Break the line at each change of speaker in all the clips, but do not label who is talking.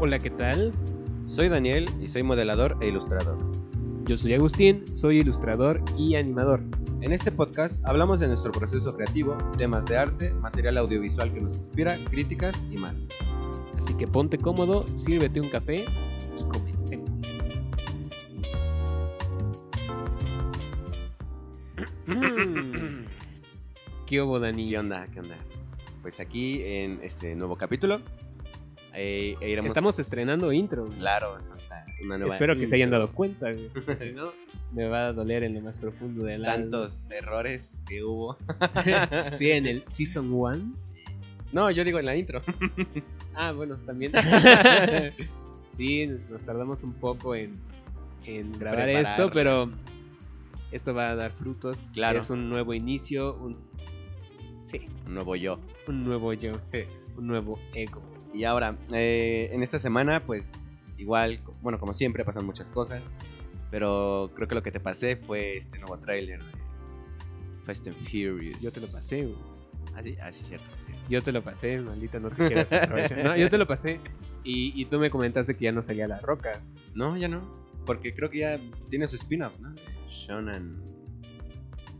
Hola, ¿qué tal?
Soy Daniel y soy modelador e ilustrador.
Yo soy Agustín, soy ilustrador y animador.
En este podcast hablamos de nuestro proceso creativo, temas de arte, material audiovisual que nos inspira, críticas y más.
Así que ponte cómodo, sírvete un café y comencemos. ¿Qué hubo, Dani?
¿Qué onda? ¿Qué onda? Pues aquí en este nuevo capítulo eh, iremos-
Estamos estrenando intro. güey.
Claro, eso está. Una nueva
Espero que se hayan
intro.
dado cuenta, güey. Si no, me va a doler en lo más profundo del alma.
Tantos errores que hubo.
Sí, en el Season 1.
No, yo digo en la intro.
Ah, bueno, también. sí, nos tardamos un poco en, en grabar
Preparar.
esto, pero esto va a dar frutos.
Claro.
Es un nuevo inicio, un... Sí,
Un nuevo yo.
un nuevo yo, un nuevo ego.
Y ahora, eh, en esta semana, pues igual, bueno, como siempre, pasan muchas cosas. Pero creo que lo que te pasé fue este nuevo tráiler de Fast and Furious.
Yo te lo pasé, güey.
Así, así, cierto. sí.
Yo te lo pasé, maldita, no te quieras aprovechar. No, yo te lo pasé y, y tú me comentaste que ya no salía la roca.
No, ya no. Porque creo que ya tiene su spin-off, ¿no? Shonan.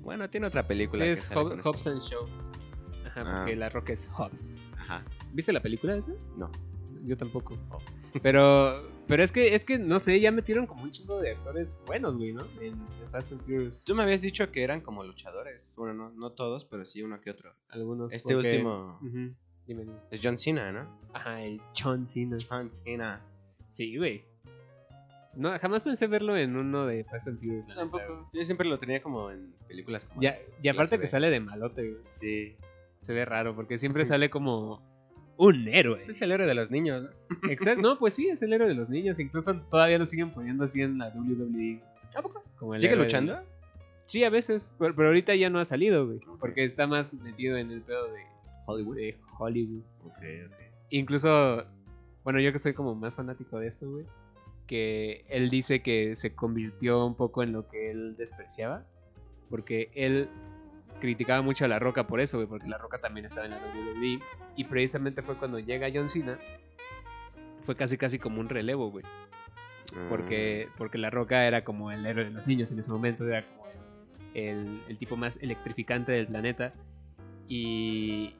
Bueno, tiene otra película.
Sí,
que
es Hob-. Hobbs and Shows. Ajá,
Ah.
porque la roca es Hobbs.
Ajá.
¿Viste la película esa?
No.
Yo tampoco.
Oh.
Pero, pero es que, es que, no sé, ya metieron como un chingo de actores buenos, güey, ¿no? En, en Fast and Furious.
Tú me habías dicho que eran como luchadores. Bueno, no, no todos, pero sí uno que otro.
Algunos.
Este
porque-
último
Dime, dime.
es John Cena, ¿no?
Ajá, el John Cena.
John Cena.
Sí, güey. No, jamás pensé verlo en uno de Fast and Furious.
Tampoco. Yo siempre lo tenía como en películas como.
Ya, y aparte que sale de malote, güey.
Sí.
Se ve raro, porque siempre sale como un héroe.
Es el héroe de los niños, ¿no?
Exacto, no, pues sí, es el héroe de los niños. Incluso todavía lo siguen poniendo así en la WWE.
¿A poco?
Como el
¿Sigue
héroe
luchando?
de- Sí, a veces, pero, pero ahorita ya no ha salido, güey. Porque está más metido en el pedo de,
Hollywood.
de Hollywood.
Ok, ok.
Incluso, bueno, yo que soy como más fanático de esto, güey. Que él dice que se convirtió un poco en lo que él despreciaba. Porque él criticaba mucho a La Roca por eso, güey. Porque La Roca también estaba en la WWE. Y precisamente fue cuando llega John Cena. Fue casi casi como un relevo, güey. Porque, porque La Roca era como el héroe de los niños en ese momento, era como el, el tipo más electrificante del planeta. Y,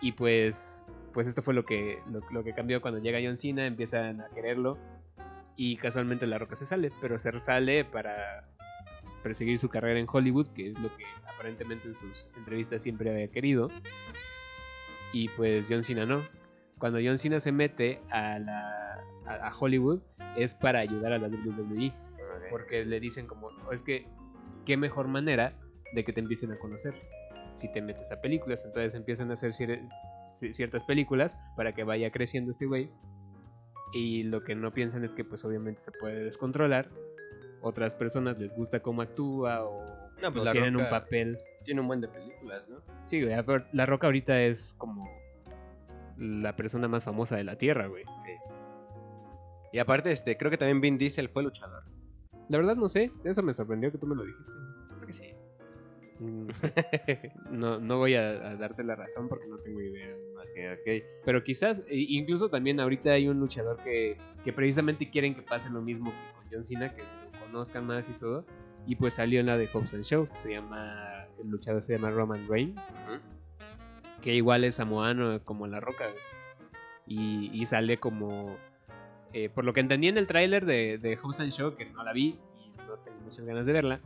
y pues, pues esto fue lo que, lo, lo que cambió cuando llega John Cena, empiezan a quererlo y casualmente La Roca se sale, pero se sale para perseguir su carrera en Hollywood, que es lo que aparentemente en sus entrevistas siempre había querido. Y pues John Cena no. Cuando John Cena se mete a, la, a, a Hollywood es para ayudar a la WWE. Porque le dicen como, "Oh, es que, qué mejor manera de que te empiecen a conocer si te metes a películas. Entonces empiezan a hacer cier- ci- ciertas películas para que vaya creciendo este güey. Y lo que no piensan es que pues obviamente se puede descontrolar. Otras personas les gusta cómo actúa o,
No, pues
o
La
tienen un papel.
Tiene un buen de películas, ¿no?
Sí, güey, ver, La Roca ahorita es como la persona más famosa de la Tierra, güey.
Sí. Y aparte, este, creo que también Vin Diesel fue luchador.
La verdad no sé, eso me sorprendió que tú me lo dijiste. No, sé. no, no voy a, a darte la razón porque no tengo idea.
ok, ok.
Pero quizás, e- incluso también ahorita hay un luchador que, que precisamente quieren que pase lo mismo que con John Cena, que lo conozcan más y todo. Y pues salió en la de Hobbs and Show, que se llama, el luchador se llama Roman Reigns, que igual es samoano como La Roca. y sale como, eh, por lo que entendí en el tráiler de, de Hobbs and Show, que no la vi y no tengo muchas ganas de verla,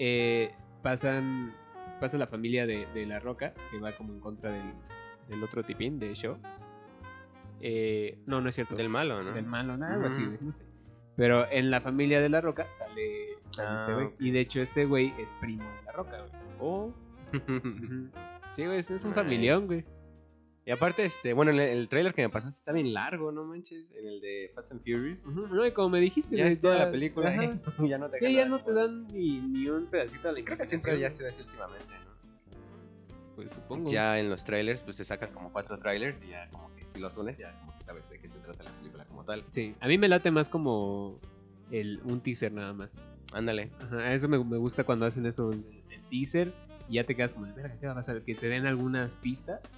eh, pasan, pasa la familia de, de La Roca, que va como en contra del, del otro tipín de Show. Eh, no, no es cierto.
Del malo, ¿no?
Del malo, nada así, no sé. Pero en la familia de La Roca sale, sale
Ah,
este güey. Y de hecho este güey es primo de La Roca, güey.
Oh.
Sí, güey, es es un
Nice.
familión, güey.
Y aparte, este, bueno, el, el trailer que me pasaste está bien largo, ¿no manches? En el de Fast and Furious.
No, y como me dijiste,
Ya es toda la película. ¿eh? ya no te
Sí, ya no te dan ni, ni un pedacito de la
Creo que siempre ya se ve así últimamente, ¿no?
Pues supongo.
Ya en los trailers, pues te sacan como cuatro trailers y ya como que si los unes, ya como que sabes de qué se trata la película como tal.
Sí, a mí me late más como el, un teaser nada más.
Ándale.
Ajá, eso me, me gusta cuando hacen eso, el, el teaser, y ya te quedas como, "Verga, ¿qué va a pasar? Que te den algunas pistas,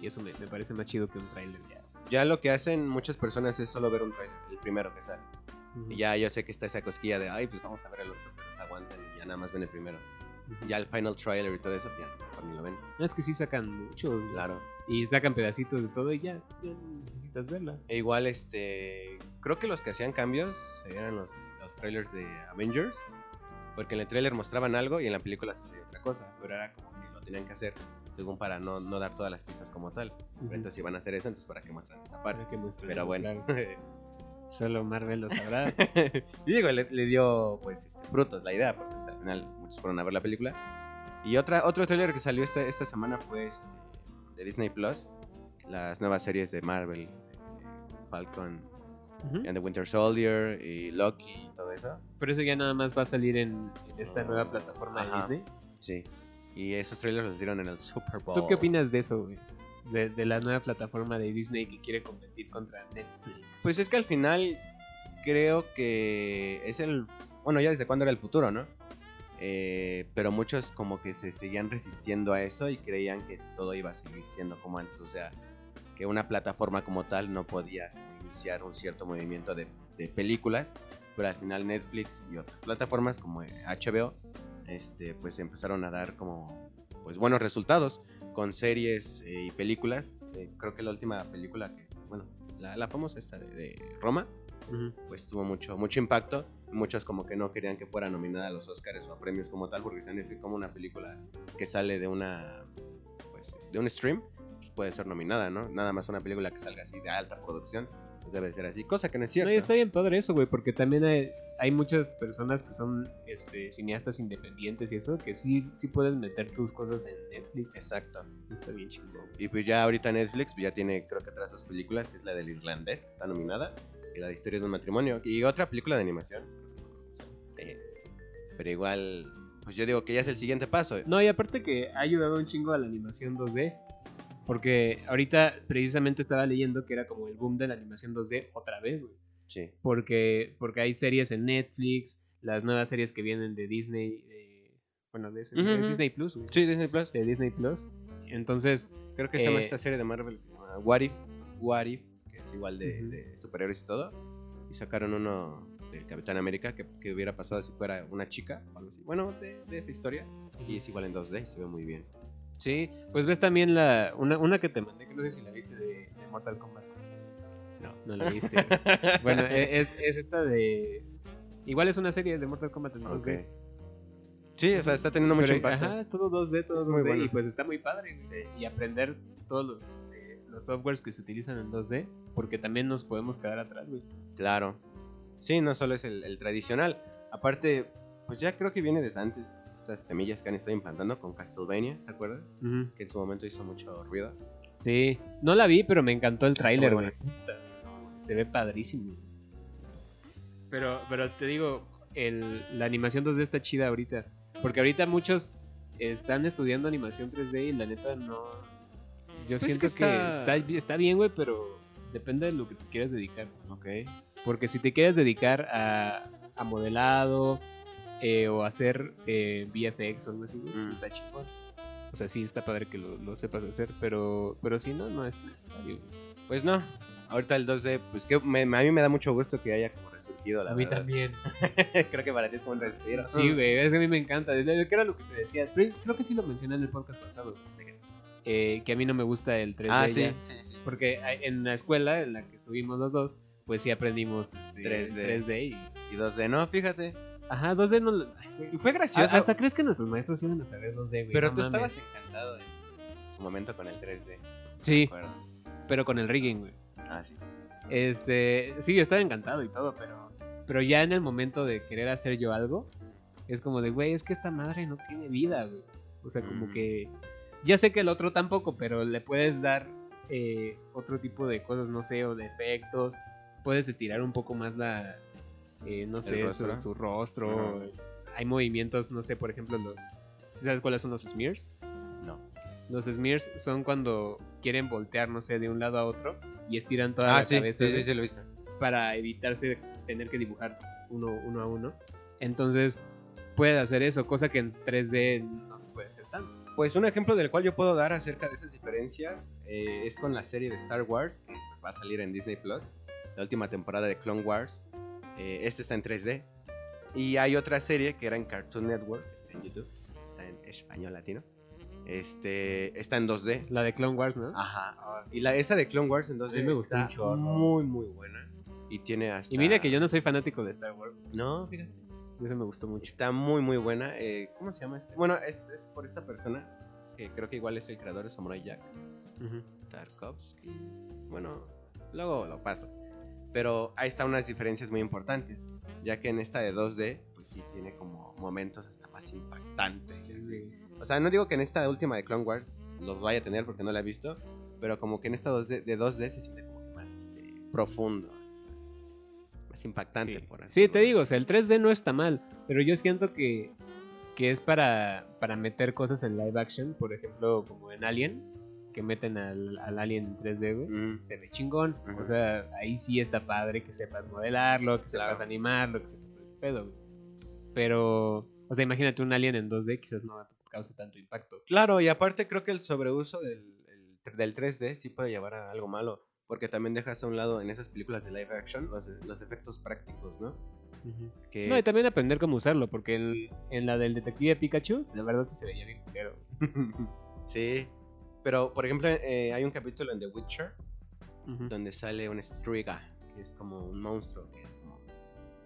y eso me, me parece más chido que un trailer ya.
Ya lo que hacen muchas personas es solo ver un trailer, el primero que sale.
Ujú.
Y ya yo sé que está esa cosquilla de, ay, pues vamos a ver el otro, pero se aguantan y ya nada más ven el primero.
Ujú.
Ya el final trailer y todo eso, ya mejor ni lo ven.
No, es que sí sacan mucho.
Claro.
Y sacan pedacitos de todo y ya, ya necesitas verla.
E igual, este. Creo que los que hacían cambios eran los, los trailers de Avengers. Porque en el trailer mostraban algo y en la película sucedía otra cosa. Pero era como que lo tenían que hacer según para no, no dar todas las pistas como tal. Pero entonces, si van a hacer eso, entonces para qué muestran esa parte.
Que muestren
Pero bueno.
claro. Solo Marvel lo sabrá.
y digo, le, le dio pues este, frutos la idea, porque pues, al final muchos fueron a ver la película. Y otra, otro trailer que salió esta, esta semana fue este, de Disney Plus, las nuevas series de Marvel, eh, Falcon
Ujú.
and the Winter Soldier y Loki y todo eso.
Pero eso ya nada más va a salir en, en esta nueva plataforma de
Ajá.
Disney.
Sí. Y esos trailers los dieron en el Super Bowl.
¿Tú qué opinas de eso, güey? De, de la nueva plataforma de Disney que quiere competir contra Netflix.
Pues es que al final creo que es el... Bueno, ya desde cuándo era el futuro, ¿no? Eh, pero muchos como que se seguían resistiendo a eso y creían que todo iba a seguir siendo como antes. O sea, que una plataforma como tal no podía iniciar un cierto movimiento de, de películas. Pero al final Netflix y otras plataformas como HBO, este, pues empezaron a dar como pues buenos resultados con series eh, y películas. Eh, creo que la última película que, bueno, la, la famosa esta de, de Roma, pues tuvo mucho, mucho impacto. Muchos como que no querían que fuera nominada a los Oscars o a premios como tal, porque saben es como una película que sale de una, pues, de un stream, pues puede ser nominada, ¿no? Nada más una película que salga así de alta producción, pues debe ser así, cosa que no es cierto.
No, y está bien padre eso, güey, porque también hay, hay muchas personas que son este, cineastas independientes y eso, que sí, sí pueden meter tus cosas en Netflix.
Exacto.
Está bien chingón.
Y pues ya ahorita Netflix pues ya tiene creo que otras dos películas, que es la del irlandés, que está nominada, y la de historias de un matrimonio, y otra película de animación. Eh, pero igual, pues yo digo que ya es el siguiente paso.
No, y aparte que ha ayudado un chingo a la animación 2D. Porque ahorita precisamente estaba leyendo que era como el boom de la animación 2D otra vez, güey.
Sí.
Porque, porque hay series en Netflix, las nuevas series que vienen de Disney, eh, bueno, de ese-
ujú.
Disney Plus, güey.
Sí, Disney Plus.
De Disney Plus. Entonces,
Creo que se llama
Eh,
esta serie de Marvel, llama What If, What If, que es igual de superhéroes y todo. Y sacaron uno del Capitán América que, que hubiera pasado si fuera una chica o algo así. Bueno, de, de esa historia. Y es igual en 2D y se ve muy bien.
Sí, pues ves también la una, una que te mandé, que no sé si la viste de, de Mortal Kombat.
No.
No la viste. bueno, e- es, es esta de... Igual es una serie de Mortal Kombat en 2D.
Ok. Sí, o sea, está teniendo mucho
Pero,
impacto.
Ajá, todo 2D, todo
Es muy
2D.
bueno.
Y pues está muy padre. güey. Y aprender todos los, este, los softwares que se utilizan en 2D. Porque también nos podemos quedar atrás, güey.
Claro. Sí, no solo es el, el tradicional. Aparte, pues ya creo que viene desde antes estas semillas que han estado implantando con Castlevania, ¿te acuerdas? Que en su momento hizo mucho ruido.
Sí, no la vi, pero me encantó el tráiler, güey. Se ve padrísimo. Pero, pero te digo, el, la animación 2D está chida ahorita. Porque ahorita muchos están estudiando animación 3D y la neta no. Yo
Pues es
siento
que
que
está-
está, está bien, güey, pero depende de lo que te quieras dedicar.
Ok.
Porque si te quieres dedicar a, a modelado eh, o hacer eh, VFX o algo así,
Mm.
está chingón. O sea, sí está padre que lo, lo sepas hacer, pero, pero si no, no es necesario.
Pues no. Ahorita el 2D, pues que me- a mí me da mucho gusto que haya como resurgido, la verdad. creo que para ti es como un respiro.
Sí, güey, es que a mí me encanta. Que era lo que te decía. Creo que sí lo mencioné en el podcast pasado. eh, que a mí no me gusta el 3D.
Ah, sí,
ya,
sí, sí.
Porque en la escuela en la que estuvimos los dos, pues sí aprendimos este,
3D.
3D y...
Y 2D, no, fíjate.
Ajá, 2D no...
fue gracioso.
A- Hasta crees que nuestros maestros iban a saber 2D, güey.
pero
no
tú
mames.
estabas encantado en su momento con el 3D.
Sí, pero con el rigging, güey.
Ah, sí.
Este, sí, yo estaba encantado y todo, pero, pero ya en el momento de querer hacer yo algo, es como de, güey, es que esta madre no tiene vida, güey. O sea, como
Mm.
que, ya sé que el otro tampoco, pero le puedes dar eh, otro tipo de cosas, no sé, o de efectos. Puedes estirar un poco más la, eh, no sé, su-
rostro?
Su, rostro.
Ajá.
Hay movimientos, no sé, por ejemplo, los, ¿sí ¿sabes cuáles son los smears?
No.
Los smears son cuando quieren voltear, no sé, de un lado a otro y estiran toda
Ah,
la
sí,
cabeza
sí,
de-
sí, sí, lo viste.
para evitarse tener que dibujar uno, uno a uno. Entonces, puedes hacer eso, cosa que en 3D no se puede hacer tanto.
Pues un ejemplo del cual yo puedo dar acerca de esas diferencias eh, es con la serie de Star Wars que pues, va a salir en Disney Plus, la última temporada de Clone Wars. Eh, este está en 3D. Y hay otra serie que era en Cartoon Network, está en YouTube, está en español latino. Este está en 2D.
La de Clone Wars, ¿no?
Ajá. Y la esa de Clone Wars en 2D
A mí me gustó
está
chorro.
muy muy buena y tiene hasta
Y mira que yo no soy fanático de Star Wars.
No, fíjate.
Eso me gustó mucho.
Está muy, muy buena. Eh, ¿Cómo se llama este? Bueno, es, es por esta persona, que creo que igual es el creador de Samurai Jack,
Ujú.
Tarkovsky. Bueno, luego lo paso. Pero ahí están unas diferencias muy importantes, ya que en esta de 2D, pues sí tiene como momentos hasta más impactantes. y así. O sea, no digo que en esta última de Clone Wars los vaya a tener porque no la he visto, pero como que en esta 2D, de 2D se siente como que más este, profundo, más, más impactante,
Sí.
por así
Sí, te digo, o sea, el 3D no está mal, pero yo siento que, que es para, para meter cosas en live action, por ejemplo, como en Alien, que meten al, al Alien en 3D, güey.
Mm.
Se ve chingón. O sea, ahí sí está padre que sepas modelarlo, que sepas
Claro.
animarlo, que sepas ese pedo, güey. Pero, o sea, imagínate un Alien en 2D, quizás no cause tanto impacto.
Claro, y aparte creo que el sobreuso del, el- del 3D sí puede llevar a algo malo, porque también dejas a un lado en esas películas de live action los, los efectos prácticos, ¿no? Que...
No, y también aprender cómo usarlo, porque en, en la del detective Pikachu, la verdad sí se veía bien culero.
sí, pero por ejemplo eh, hay un capítulo en The Witcher donde sale un Striga, que es como un monstruo, que es como,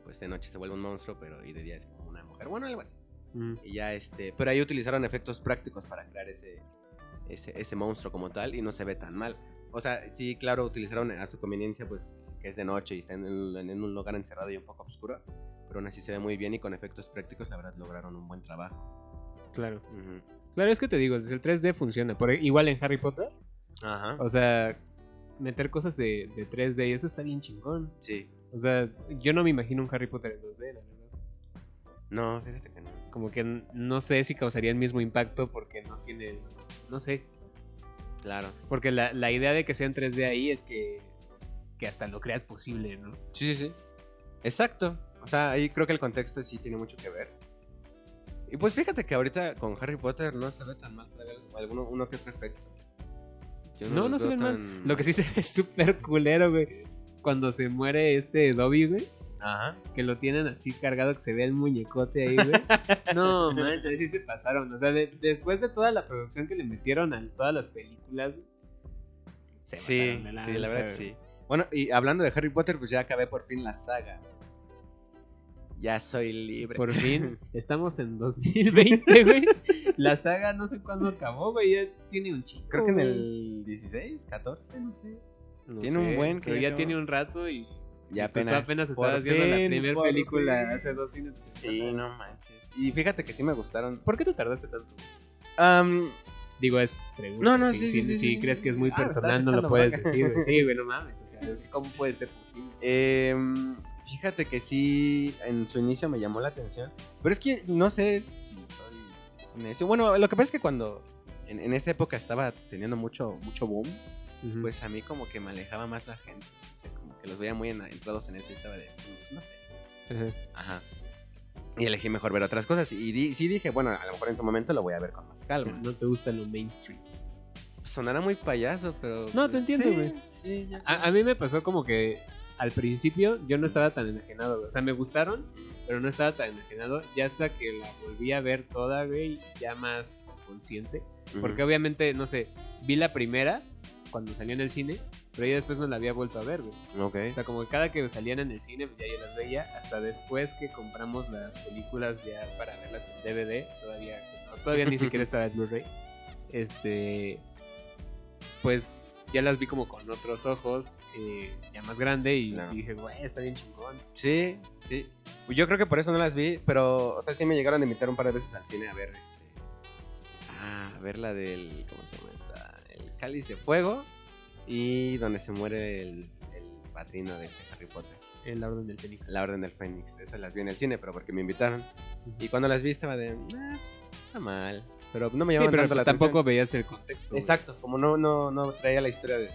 pues de noche se vuelve un monstruo, pero y de día es como una mujer, bueno, algo así.
Ujú.
Y ya este, pero ahí utilizaron efectos prácticos para crear ese, ese, ese monstruo como tal y no se ve tan mal. O sea, sí, claro, utilizaron a su conveniencia, pues, que es de noche y está en, el- en un lugar encerrado y un poco oscuro, pero aún así se ve muy bien y con efectos prácticos, la verdad, lograron un buen trabajo.
Claro.
Ujú.
Claro, es que te digo, desde el 3D funciona. Por, e, igual en Harry Potter,
Ajá.
o sea, meter cosas de, de 3D y eso está bien chingón.
Sí.
O sea, yo no me imagino un Harry Potter en 2D, la verdad.
No, fíjate que no.
Como que no sé si causaría el mismo impacto porque no tiene. No sé.
Claro.
Porque la, la idea de que sea en 3D ahí es que, que hasta lo creas posible, ¿no?
Sí, sí, sí. Exacto. O sea, ahí creo que el contexto sí tiene mucho que ver. Y pues fíjate que ahorita con Harry Potter no se ve tan mal, trae alguno, uno que otro efecto. Yo
No,
los
no se
veo
ven mal.
tan
Lo que sí se ve súper culero, güey. Cuando se muere este Dobby, güey.
Ajá.
que lo tienen así cargado, que se ve el muñecote ahí, güey. No, manches, sí se pasaron. O sea, de- después de toda la producción que le metieron a todas las películas, se
Sí,
pasaron de
sí,
lanza,
la verdad sí. Bueno, y hablando de Harry Potter, pues ya acabé por fin la saga. Ya soy libre.
Por fin, estamos en 2020, güey. La saga no sé cuándo acabó, güey. Ya tiene un chico.
Creo que en el 16, 14, no sé.
No
tiene un buen que
Pero
ya acabó.
tiene un rato y.
Ya
y tú
apenas.
apenas estabas viendo la primera película
fin.
hace dos fines de
Sí,
semana.
no manches. Y fíjate que sí me gustaron.
¿Por qué te tardaste tanto?
Am,
Digo, es pregunta.
No, no,
si,
sí,
si-
sí, sí,
si
sí,
crees
sí.
que es muy
Ah,
personal, no lo puedes decir. Sí, güey, no mames. O sea, ¿cómo puede ser posible?
Fíjate que sí, en su inicio me llamó la atención. Pero es que no sé si soy necio. Bueno, lo que pasa es que cuando en, en esa época estaba teniendo mucho, mucho boom, pues a mí como que me alejaba más la gente. O sea, como que los veía muy en- entrados en eso y estaba de, pues, no sé.
Ajá.
Ajá. Y elegí mejor ver otras cosas. Y di- sí dije, bueno, a lo mejor en su momento lo voy a ver con más calma.
No te gusta lo mainstream.
Sonará muy payaso, pero.
No, te entiendo,
sí,
güey.
Sí.
A, a mí me pasó como que al principio yo no estaba tan enajenado, güey. O sea, me gustaron, pero no estaba tan enajenado. Ya hasta que la volví a ver toda, güey, ya más consciente. Porque obviamente, no sé, vi la primera cuando salió en el cine, pero ya después no la había vuelto a ver, güey.
Ok.
O sea, como que cada que salían en el cine, pues, ya yo las veía. Hasta después que compramos las películas ya para verlas en DVD, todavía, no, todavía ni siquiera estaba en Blu-ray. Este, pues ya las vi como con otros ojos, eh, ya más grande, y,
Claro.
y dije, güey, está bien chingón.
Sí, sí. Yo creo que por eso no las vi, pero, o sea, sí me llegaron a invitar un par de veces al cine a ver este. Ah, a ver la del. ¿Cómo se llama esta? El Cáliz de Fuego y donde se muere el, el padrino de este Harry Potter,
la Orden del Fénix.
La Orden del Fénix. Esas las vi en el cine, pero porque me invitaron. Y cuando las vi estaba de. Ah, pues, está mal. Pero no me
Sí,
llamaban
pero
tanto la
tampoco
atención.
veías el contexto. güey.
Exacto, como no, no, no traía la historia de,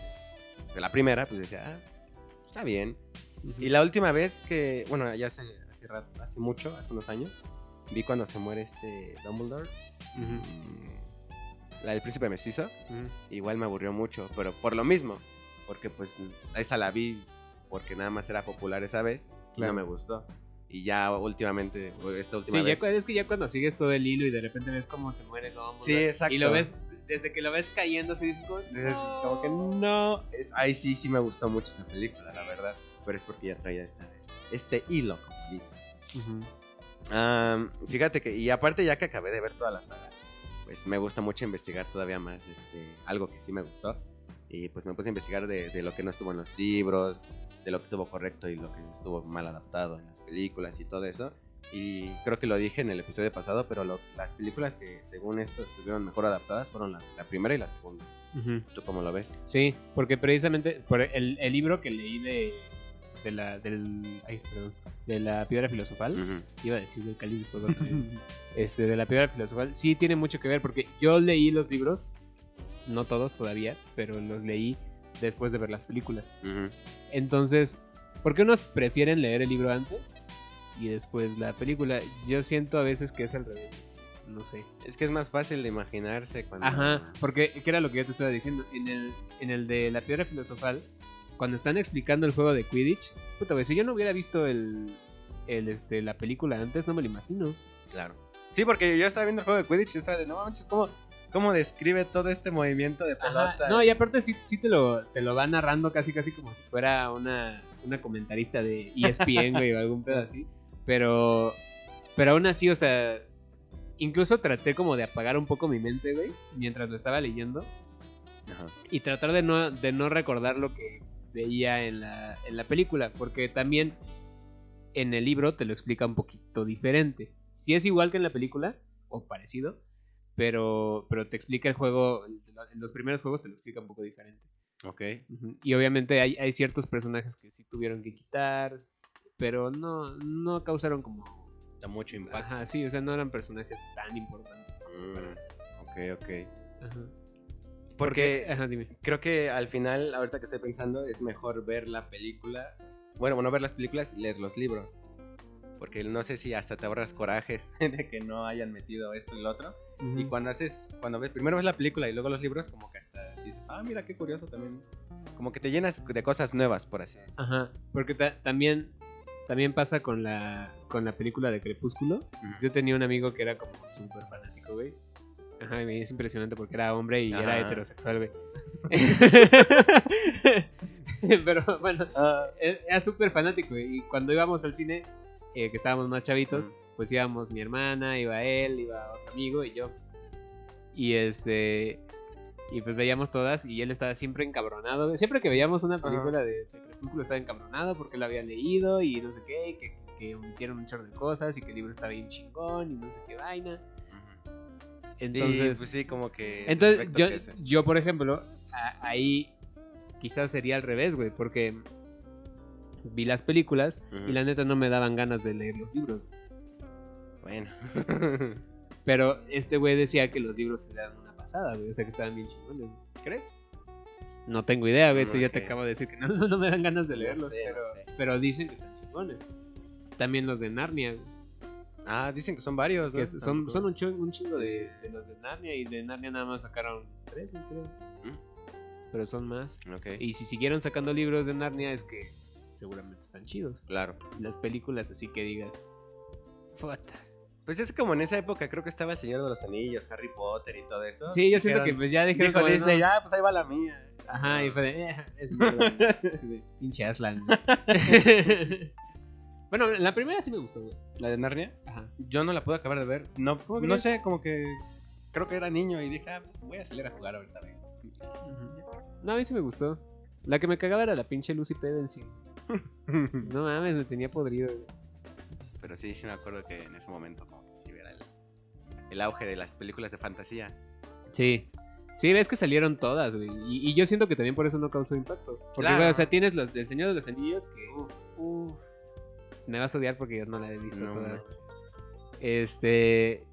de la primera, pues decía, ah, está bien. Y la última vez que, bueno, ya hace, hace, rato- hace mucho, hace unos años, vi cuando se muere este Dumbledore. Mm, La del príncipe mestizo, igual me aburrió mucho, pero por lo mismo. Porque pues esa la vi porque nada más era popular esa vez y no me gustó. Y ya últimamente, esta última
Sí, ya,
vez.
cu- es que ya cuando sigues todo el hilo y de repente ves cómo se muere Dumbledore.
Sí, exacto.
Y lo ves, desde que lo ves cayendo, así dices como,
como que no. Es, ahí sí, sí me gustó mucho esa película, la verdad. Pero es porque ya traía esta, este, este hilo, como dices. Am, fíjate que, y aparte ya que acabé de ver toda la saga, pues me gusta mucho investigar todavía más de, de algo que sí me gustó. Y pues me puse a investigar de, de lo que no estuvo en los libros, de lo que estuvo correcto y lo que estuvo mal adaptado en las películas y todo eso. Y creo que lo dije en el episodio pasado, pero lo- las películas que según esto estuvieron mejor adaptadas fueron la, la primera y la segunda.
Ujú.
¿Tú cómo lo ves?
Sí, porque precisamente por el, el libro que leí de, de la del ay, perdón, de la piedra filosofal,
Ujú.
iba a decir del cáliz pues, este de la piedra filosofal, sí tiene mucho que ver porque yo leí los libros, no todos todavía, pero los leí después de ver las películas. Entonces, ¿por qué unos prefieren leer el libro antes y después la película? Yo siento a veces que es al revés. No sé.
Es que es más fácil de imaginarse cuando...
Ajá, porque ¿qué era lo que yo te estaba diciendo? En el, en el de la piedra filosofal, cuando están explicando el juego de Quidditch, puta, güey, si yo no hubiera visto el, el, este, la película antes, no me lo imagino.
Claro. Sí, porque yo estaba viendo el juego de Quidditch y estaba de, no manches, ¿cómo, cómo describe todo este movimiento de
Ajá,
pelota?
No, y aparte sí, sí te, lo, te lo va narrando casi casi como si fuera una, una comentarista de ESPN, güey, o algún pedo así. Pero, pero aún así, o sea, incluso traté como de apagar un poco mi mente, güey, mientras lo estaba leyendo.
Ajá.
y tratar de no, de no recordar lo que veía en la, en la película, porque también en el libro te lo explica un poquito diferente. Si es igual que en la película, o parecido, pero, pero te explica el juego, en los primeros juegos te lo explica un poco diferente.
Ok.
Y obviamente hay, hay ciertos personajes que sí tuvieron que quitar, pero no, no causaron como...
Da mucho impacto.
Ajá, sí, o sea, no eran personajes tan importantes. como
Mm,
para-
ok, ok.
Ajá.
Porque
Ajá, dime.
creo que al final, ahorita que estoy pensando, es mejor ver la película. Bueno, no ver las películas y leer los libros. Porque no sé si hasta te ahorras corajes de que no hayan metido esto y lo otro. Y
Ujú.
cuando haces, cuando ves, primero ves la película y luego los libros, como que hasta dices, ah, mira qué curioso también. Como que te llenas de cosas nuevas, por así decirlo.
Ajá, porque ta- también, también pasa con la, con la película de Crepúsculo.
Ujú.
Yo tenía un amigo que era como súper fanático, güey. Ajá, y es impresionante porque era hombre y era
Ajá.
heterosexual, güey. Pero bueno, e- era súper fanático. Y cuando íbamos al cine, eh, que estábamos más chavitos,
Ujú.
Pues íbamos mi hermana, iba él, iba otro amigo y yo. Y este. Y pues veíamos todas y él estaba siempre encabronado. Siempre que veíamos una película de, de Crepúsculo estaba encabronado porque lo había leído y no sé qué, y que, que omitieron un chorro de cosas y que el libro estaba bien chingón y no sé qué vaina. Entonces,
Sí, pues sí, como que...
entonces yo,
que
yo, por ejemplo, a- ahí quizás sería al revés, güey, porque vi las películas y la neta no me daban ganas de leer los libros.
Bueno.
Pero este güey decía que los libros eran una pasada, güey. O sea, que estaban bien chingones.
¿Crees?
No tengo idea, güey. Tú ya te acabo de decir que no, no, no me dan ganas de
No
leerlos.
sé, no
pero,
sé.
pero dicen que están chingones. También los de Narnia. güey,
Ah, dicen que son varios, ¿no?
Que son, un, chingo, un chingo de, de los de Narnia. Y de Narnia nada más sacaron tres, güey, creo.
Mm.
Pero son más.
Ok,
Y si siguieron sacando libros de Narnia es que seguramente están chidos.
claro.
Las películas así que digas... Puta.
Pues es como en esa época creo que estaba El Señor de los Anillos, Harry Potter y todo eso.
Sí, yo siento que pues ya dijeron
Dijo
como
Disney,
no.
ah, pues ahí va la mía.
Ajá, y fue de... "Eh, es mierda".
Sí.
Pinche Aslan. bueno, la primera sí me gustó, güey.
¿La de Narnia?
Ajá.
Yo no la pude acabar de ver. No,
¿Cómo
no sé, como que creo que era niño y dije, ah, pues voy a salir a jugar ahorita. vengo.
No, a mí sí me gustó. La que me cagaba era la pinche Lucy Pedency. No mames, me tenía podrido. güey.
Pero sí, sí me acuerdo que en ese momento como que sí era el, el auge de las películas de fantasía.
Sí. Sí, ves que salieron todas, güey. Y, y yo siento que también por eso no causó impacto. Porque,
Claro.
güey, o sea, tienes los del Señor de los Anillos que. Uf, uf. Me vas a odiar porque yo no la he visto
No,
toda.
no.
Este.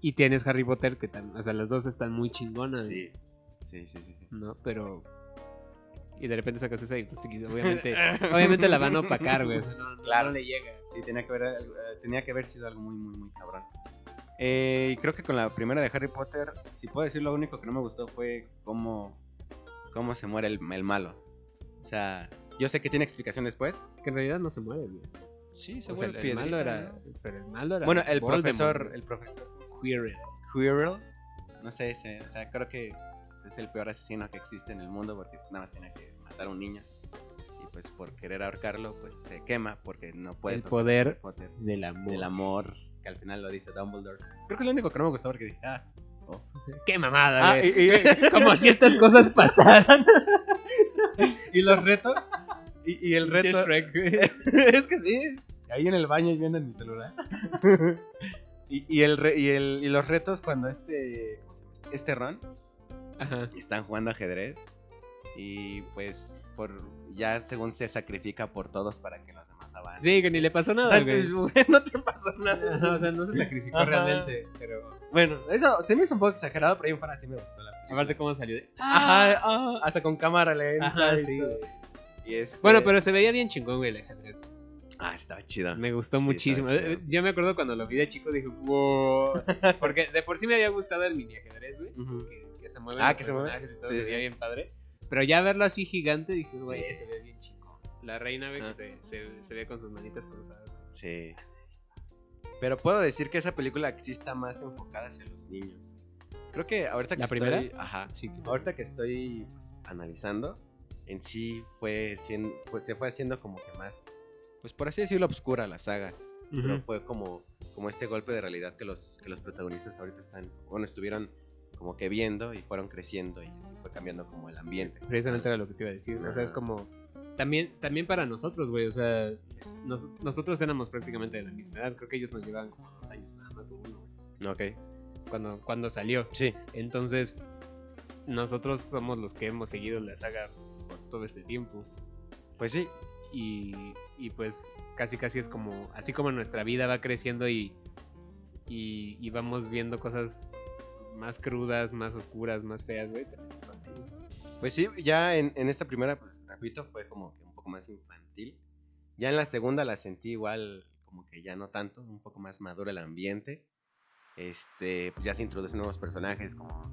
Y tienes Harry Potter, que tam- o sea, las dos están muy chingonas.
Sí. Sí, sí, sí. sí.
¿no? Pero. Y de repente sacas esa y pues obviamente. obviamente la van a opacar, güey. No,
Claro.
no le llega.
Sí, tenía que, haber, eh, tenía que haber sido algo muy, muy, muy cabrón. Eh, y creo que con la primera de Harry Potter, si puedo decir lo único que no me gustó fue cómo, cómo se muere el, el malo. O sea, yo sé que tiene explicación después.
Que en realidad no se muere, güey.
Sí, se
O sea,
muere
el, malo era. Pero el malo era.
Bueno, el
Voldemort,
profesor, el profesor
Quirrell.
Quirrell, no sé, ese, o sea, creo que es el peor asesino que existe en el mundo porque nada más tiene que matar a un niño. Y pues por querer ahorcarlo, pues se quema porque no puede
El
tocar
poder
Harry Potter.
del amor.
del amor, que al final lo dice Dumbledore. Creo que es lo único que no me gustó porque dije, ah, oh.
¡Qué mamada,
Ah,
güey!
y- y-
Como si estas cosas pasaran.
y los retos. Y, y el reto. Es que sí. Ahí en el baño y viendo en mi celular. y, y el re- y, el, y los retos cuando este? Este Ron
Ajá.
están jugando ajedrez. Y pues por ya según se sacrifica por todos para que los demás avancen.
Sí, que ni le pasó
O
nada,
sea,
güey.
pues, no te pasó nada.
Ajá, o sea, no se sacrificó
Ajá.
realmente, pero...
Bueno, eso se me hizo un poco exagerado, pero ahí en fuera sí me gustó la película.
Aparte, ¿cómo salió? de-
Ajá, ah, hasta con cámara lenta.
Ajá,
y
sí,
todo.
güey.
Y este-
Bueno, pero se veía bien chingón, güey, el ajedrez.
Ah, estaba chido.
Me gustó
Sí,
muchísimo. Eh, Yo me acuerdo cuando lo vi de chico, dije, wow. Porque de por sí me había gustado el mini ajedrez, güey. Que, que se mueven
Ah,
los
que se mueve.
personajes y todo,
Sí,
se
sí.
veía bien padre. Pero ya verlo así gigante, dije, güey,
Sí.
se ve bien chingón. La reina, güey,
Ah.
que se, se- se ve con sus manitas cruzadas.
Sí. Pero puedo decir que esa película sí está más enfocada hacia los niños. Creo que ahorita que
¿La
estoy,
primera?
ajá,
Sí, que-
ahorita que estoy pues, analizando, en sí fue siendo, pues se fue haciendo como que más, pues por así decirlo, obscura la saga. Pero
Ujú.
fue como, como este golpe de realidad que los, que los protagonistas ahorita están, bueno, estuvieron como que viendo y fueron creciendo y así fue cambiando como el ambiente.
Precisamente era lo que te iba a decir. O sea, es como. También, también para nosotros, güey. O sea, nos- nosotros éramos prácticamente de la misma edad. Creo que ellos nos llevaban como dos años nada más o uno, güey,
Ok.
Cuando, cuando salió.
Sí.
Entonces, nosotros somos los que hemos seguido la saga por todo este tiempo.
Pues sí.
Y, y pues casi casi es como. Así como nuestra vida va creciendo y, y, y vamos viendo cosas más crudas, más oscuras, más feas, güey.
Pues sí, ya en, en esta primera, pues, repito, fue como que un poco más infantil. Ya en la segunda la sentí igual, como que ya no tanto, un poco más maduro el ambiente. Este, pues ya se introducen nuevos personajes como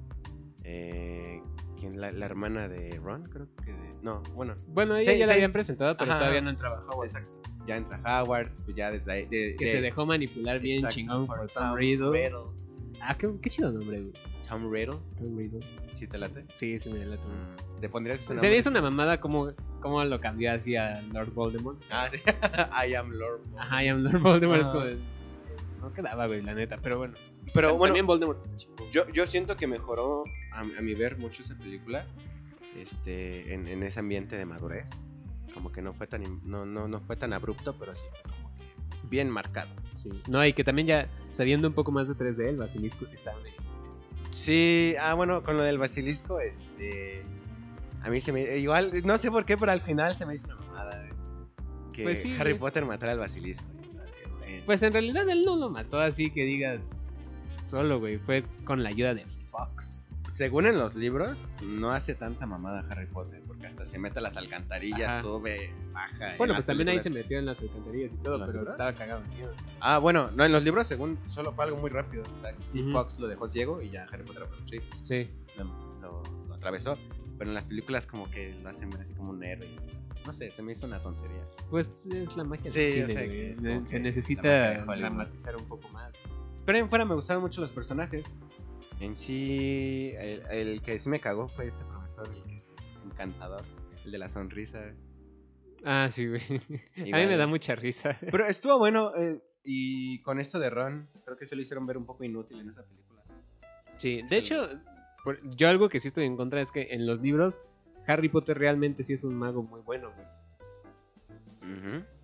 eh, ¿quién? La, la hermana de Ron, creo que de- no, bueno,
Bueno, ella
Sí,
ya la
sí.
habían presentado, pero
Ajá.
todavía no entraba Howard.
exacto. Ya entra Howard, pues ya desde ahí, de-
Que
de-
se dejó manipular bien
exacto,
chingón
por Tom
Riddle. Ah, qué, qué chido nombre, güey.
Tom Riddle,
Tom Riddle.
¿sí te late?
Sí, sí me late.
Mm, ¿Te pondrías ese nombre?
una mamada cómo, cómo lo cambió así a Lord Voldemort.
Ah, sí. I am Lord.
Ajá, I am Lord Voldemort. es
Ah.
como de- No quedaba, güey, la neta. Pero bueno.
Pero
Tam-
bueno,
También Voldemort está chingón.
Yo, yo siento que mejoró, a, a mi ver, mucho esa película este, en, en ese ambiente de madurez. Como que no fue tan no, no, no fue tan abrupto, pero sí fue como que bien marcado.
Sí. No, y que también ya sabiendo un poco más de 3D, el basilisco sí estaba medio-
Sí, ah, bueno, con lo del basilisco, este. A mí se me. Igual, no sé por qué, pero al final se me hizo una mamada. eh, Que
Pues sí,
Harry. Potter matara al basilisco.
Pues en realidad él no lo mató así que digas solo, güey. Fue con la ayuda de Fox.
Según en los libros, no hace tanta mamada Harry Potter, porque hasta se mete a las alcantarillas,
Ajá.
sube, baja. en
Bueno, pues también ahí
películas.
se metió en las alcantarillas y todo,
¿Los
pero
libros?
estaba cagado. miedo.
Ah, bueno, no, en los libros según solo fue algo muy rápido. O sea, sí,
Ujú.
Fox lo dejó ciego y ya Harry Potter pues, sí,
Sí.
lo, lo- lo atravesó. Pero en las películas como que lo hacen así como un héroe. No sé, se me hizo una tontería.
Pues es la magia
Sí,
del cine,
sé que
Se- Se
que
necesita dramatizar un poco más.
Pero en fuera me gustaron mucho los personajes. En sí, el, el que sí me cagó fue este profesor, el encantador, el de la sonrisa.
Ah, sí, güey. A mí me da mucha risa.
Pero estuvo bueno eh, y con esto de Ron, creo que se lo hicieron ver un poco inútil en esa película.
Sí, de hecho, yo algo que sí estoy en contra es que en los libros Harry Potter realmente sí es un mago muy bueno, güey.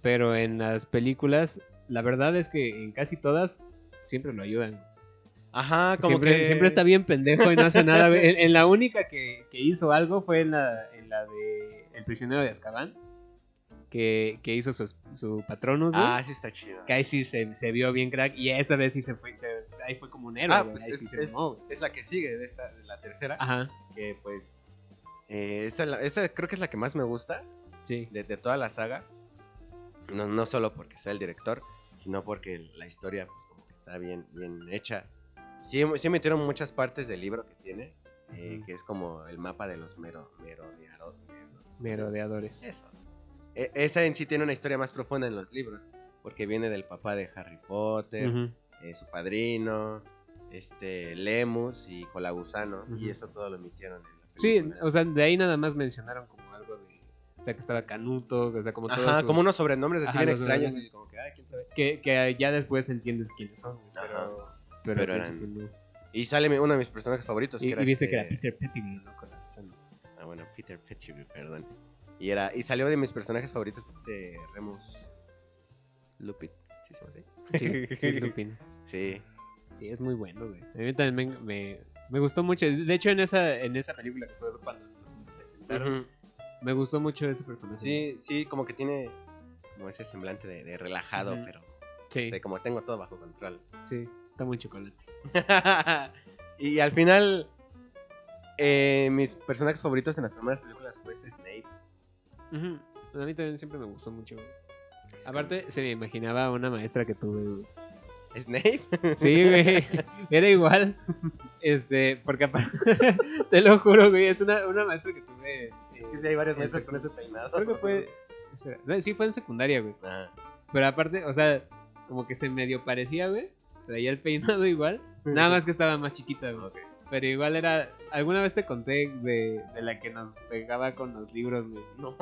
Pero en las películas, la verdad es que en casi todas siempre lo ayudan.
Ajá, como
Siempre,
que...
siempre está bien pendejo y no hace nada. En, en la única que, que hizo algo fue en la, en la de El prisionero de Azkaban, que, que hizo su, su patronus.
Ah, sí está chido.
Que ahí sí se, se vio bien crack y esa vez sí se fue, se- ahí fue como un héroe,
Ah, pues
ahí
es,
sí se
es- es la que sigue de esta, de la tercera,
Ajá,
que pues... eh, esta, creo que es la que más me gusta
sí.
de, de toda la saga. No, no solo porque sea el director, sino porque la historia pues como que está bien, bien hecha. Sí, sí metieron muchas partes del libro que tiene, eh, que es como el mapa de los mero, merodeador- mero-
Merodeadores.
Eso. E- esa en sí tiene una historia más profunda en los libros, porque viene del papá de Harry Potter, eh, su padrino, este Lemus y Colagusano, y eso todo lo emitieron en la
Sí,
película.
o sea, de ahí nada más mencionaron como algo de. O sea, que estaba Canuto, o sea, como todos.
Ajá,
sus-
como unos sobrenombres así
Ajá,
bien extraños, como que, ay, quién sabe.
Que, que ya después entiendes quiénes son. Pero, pero,
eran-
no.
Y sale mi- uno de mis personajes favoritos,
Y,
que era
y dice
este-
que era Peter Pettigrew.
Ah, bueno, Peter Pettigrew, perdón. Y era y salió de mis personajes favoritos este Remus Lupin, ¿sí se llama así?
Sí, sí, es Lupin.
Sí.
Sí, es muy bueno, güey. A mí también me, me, me gustó mucho. De hecho, en esa, en esa película que fue cuando nos presentaron,
Ujú.
me gustó mucho ese personaje.
Sí, sí, como que tiene como ese semblante de, de relajado, pero
sí,
como tengo todo bajo control.
sí, está muy chocolate.
y al final eh, mis personajes favoritos en las primeras películas fue Snape.
Ujú. A mí también siempre me gustó mucho.
Es
Aparte, se me imaginaba una maestra que tuve,
¿Snape?
Sí, güey. Era igual. Este, porque aparte, te lo juro, güey, es una, una maestra que tuve. eh,
es que sí hay varias maestras con ese peinado.
Creo que fue. Espera, sí, fue en secundaria, güey.
Ah.
Pero aparte, o sea, como que se medio parecía, güey. Traía el peinado igual. Nada más que estaba más chiquita, güey. Pero igual era. Alguna vez te conté de, de la que nos pegaba con los libros, güey.
No.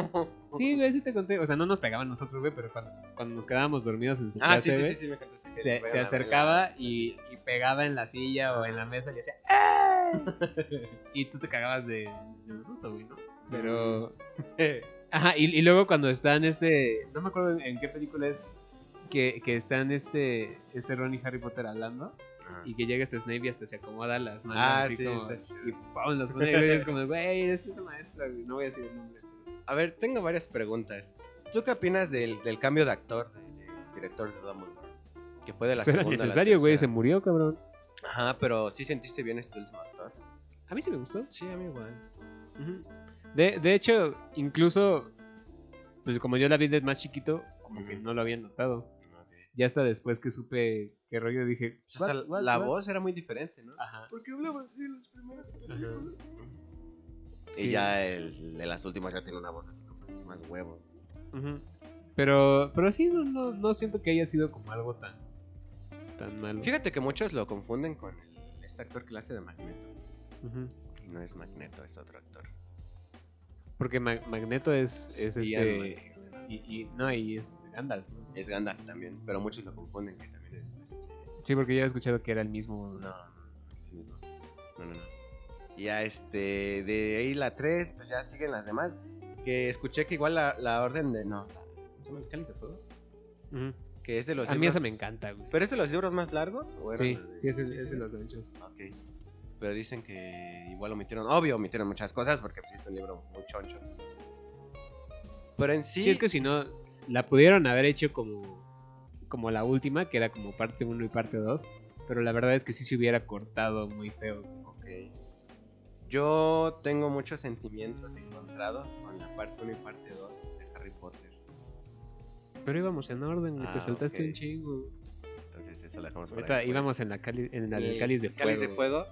Sí, güey, sí te conté. O sea, no nos pegaban nosotros, güey, pero cuando, cuando nos quedábamos dormidos en su
Ah, sí,
clase,
sí,
güey.
sí, sí, me contaste que
se, acercaba y, y pegaba en la silla o en la mesa y hacía ¡Ey! y tú te cagabas de, de susto, güey, ¿no? Pero... Ajá, y, y luego cuando están este... No me acuerdo en, en qué película es que, que están este, este Ron y Harry Potter hablando
Ah.
y que llega este Snape y hasta se acomoda las manos
Ah,
así
sí,
como... Y ¡pum! los pone y es como, güey, es que esa maestra, güey, no voy a decir el nombre.
A ver, tengo varias preguntas. ¿Tú qué opinas del, del cambio de actor, de, de director de Dumbledore? Que fue de la
era
segunda
necesario, güey, se murió, cabrón.
Ajá, pero ¿sí sentiste bien este último actor?
A mí sí me gustó.
Sí, a mí igual.
De, de hecho, incluso, pues como yo la vi desde más chiquito, como que no lo había notado. Ya hasta después que supe qué rollo dije.
Pues hasta
"What, what,
la
what?".
voz era muy diferente, ¿no?
Ajá.
Porque hablaba así en las primeras películas. Y
Sí.
ya el de las últimas ya tiene una voz así como más huevo.
Pero, pero sí, no, no, no siento que haya sido como algo tan, tan malo.
Fíjate que muchos lo confunden con el, este actor que le hace de Magneto. Y no es Magneto, es otro actor.
Porque Ma- Magneto es, es este. Y, y- no, y es Gandalf. ¿no?
Es Gandalf también, pero muchos lo confunden que también es este,
Sí, porque yo he escuchado que era el mismo.
No, no, no, no, no, no. Y ya este, de ahí la 3, pues ya siguen las demás. Que escuché que igual la, la orden de. No, la, ¿cómo se cáliz de fuego? Que es de los
A mí
libros-
esa me encanta, güey.
¿Pero es de los libros más largos? ¿O era
Sí,
de-
sí, es, es de los derechos.
Ok. Pero dicen que igual omitieron. Obvio, omitieron muchas cosas porque pues, es un libro muy choncho. Pero en sí.
Sí, es que si no, la pudieron haber hecho como, como la última, que era como parte 1 y parte 2. Pero la verdad es que sí se hubiera cortado muy feo.
Ok. Yo tengo muchos sentimientos encontrados con la parte 1 y parte 2 de Harry Potter.
Pero íbamos en orden, güey, te
Ah,
saltaste
ok.
un chingo.
Entonces eso lo dejamos para
íbamos en la, cali- en la del
El
cáliz de fuego.
Cáliz de Fuego.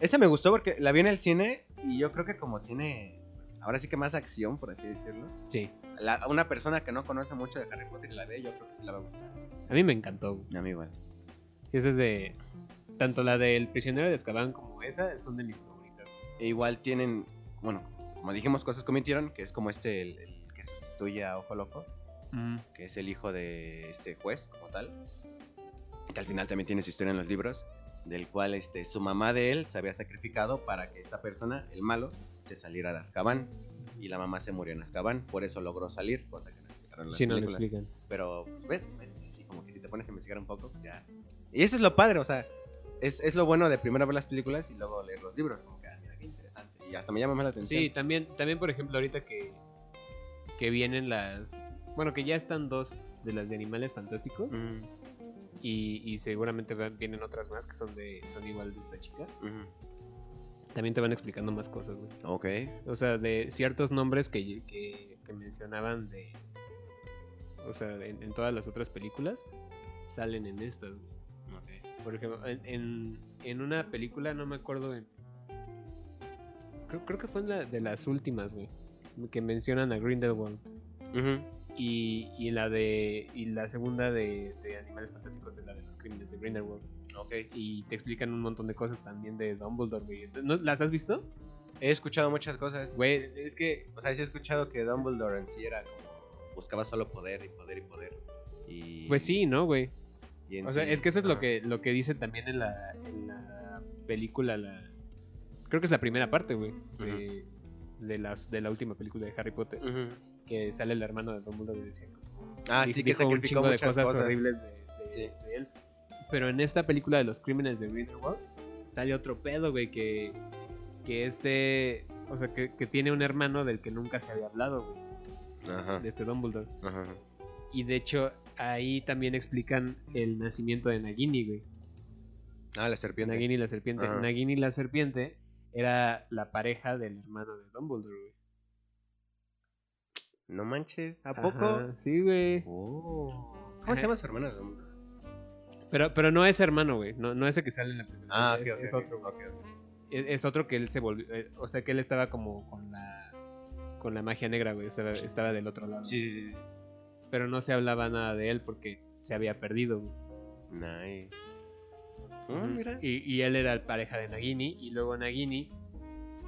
Esa me gustó porque la vi en el cine y yo creo que como tiene, pues, ahora sí que más acción, por así decirlo.
Sí,
La- una persona que no conoce mucho de Harry Potter y la ve, yo creo que sí la va a gustar.
a mí me encantó.
A mí igual.
Sí, esa es de... Tanto la del prisionero de Azkaban como esa son de mis favoritas.
E igual tienen, bueno, como dijimos, cosas cometieron, que es como este, el, el que sustituye a Ojo Loco, que es el hijo de este juez como tal. Que al final también tiene su historia en los libros, del cual este, su mamá de él se había sacrificado para que esta persona, el malo, se saliera de Azkaban. Y la mamá se murió en Azkaban, por eso logró salir, cosa que no explicaron en las
Sí, no lo explican.
Pero, pues, ¿ves? ¿ves? Así como que si te pones a investigar un poco, ya. Y eso es lo padre, o sea, es, es lo bueno de primero ver las películas y luego leer los libros. Como que, ah, mira, qué interesante. Y hasta me llama más la atención.
Sí, también, también por ejemplo, ahorita que, que vienen las... Bueno, que ya están dos de las de Animales Fantásticos.
Mm,
Y, y seguramente vienen otras más que son de son igual de esta chica.
ujú.
También te van explicando más cosas, güey.
Ok.
O sea, de ciertos nombres que, que, que mencionaban de... O sea, en, en todas las otras películas, salen en estas. güey.
Ok.
Por ejemplo, en, en, en una película, no me acuerdo en... Creo, creo que fue en la de las últimas, güey. Que mencionan a Grindelwald.
Ujú.
Y, y la de. Y la segunda de, de Animales Fantásticos es la de los crímenes de Grindelwald.
Ok.
Y te explican un montón de cosas también de Dumbledore, güey. ¿No- ¿Las has visto?
He escuchado muchas cosas.
Güey, es que.
O sea, sí he escuchado que Dumbledore en sí era como... Buscaba solo poder y poder y poder. Y...
Pues sí, ¿no, güey? O sea,
sí-
es que eso es lo que, lo que dice también en la, en la película, la... Creo que es la primera parte, güey. De, de, las, de la última película de Harry Potter. Que sale el hermano de Dumbledore y decía...
Ah, sí, que
dijo un
sacrificó
chingo de
muchas
cosas,
cosas.
horribles de, de-
Sí.
de él. Pero en esta película de los crímenes de Grindelwald sale otro pedo, güey, que, que este... O sea, que, que tiene un hermano del que nunca se había hablado, güey.
Ajá.
De este Dumbledore.
Ajá.
Y de hecho, ahí también explican el nacimiento de Nagini, güey.
Ah, la serpiente.
Nagini la serpiente.
Ajá.
Nagini la serpiente era la pareja del hermano de Dumbledore, güey.
No manches, ¿a poco?
Sí, güey.
Oh. ¿Cómo se llama su hermano de Dumbledore?
Pero, pero no es hermano, güey. No, no es el que sale en la película.
Ah,
es, es otro. Es, es otro que él se volvió. eh, o sea, que él estaba como con la. Con la magia negra, güey. Estaba, estaba del otro lado.
Sí, sí, sí.
Pero no se hablaba nada de él porque se había perdido, güey.
Nice. Oh,
Ujú.
mira.
Y, y él era la pareja de Nagini. Y luego Nagini.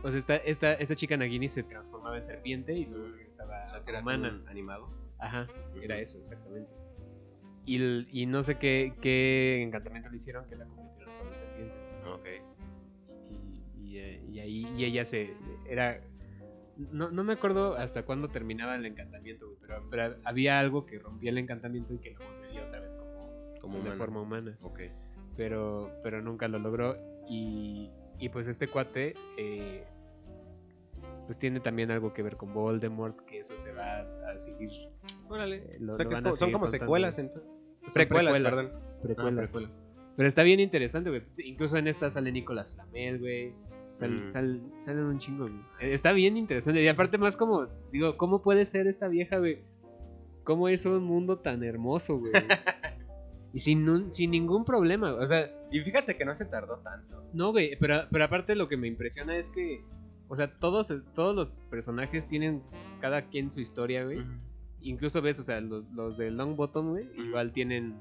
O sea, esta, esta, esta chica Nagini se transformaba en serpiente y luego regresaba
O sea, que era
humana.
animado.
Ajá, era eso, exactamente. Y, no sé qué, qué encantamiento le hicieron que la convirtieron en serpiente.
Ok.
Y, y, eh, y ahí y ella se. Era. No, no me acuerdo hasta cuándo terminaba el encantamiento, güey, pero, pero había algo que rompía el encantamiento y que lo volvería otra vez como,
Como
de forma humana.
Ok.
Pero, pero nunca lo logró. Y, y pues este cuate. eh, pues tiene también algo que ver con Voldemort, que eso se va a seguir.
Órale.
eh, lo-
o sea,
lo
que es
van a
como- son como
contando.
secuelas entonces. Precuelas, perdón.
Precuelas. Pero está bien interesante, güey. Incluso en esta sale Nicolas Flamel, güey. Sal-
Mm.
sal- salen un chingo, güey. Eh, Está bien interesante. Y aparte más como, digo, ¿cómo puede ser esta vieja, güey? ¿Cómo hizo un mundo tan hermoso, güey? y sin, un- sin ningún problema. O sea,
Y fíjate que no se tardó tanto.
no, güey. Pero, pero aparte lo que me impresiona es que, o sea, todos, todos los personajes tienen cada quien su historia, güey. Incluso ves, o sea, los, los de Long Bottom, güey, igual tienen,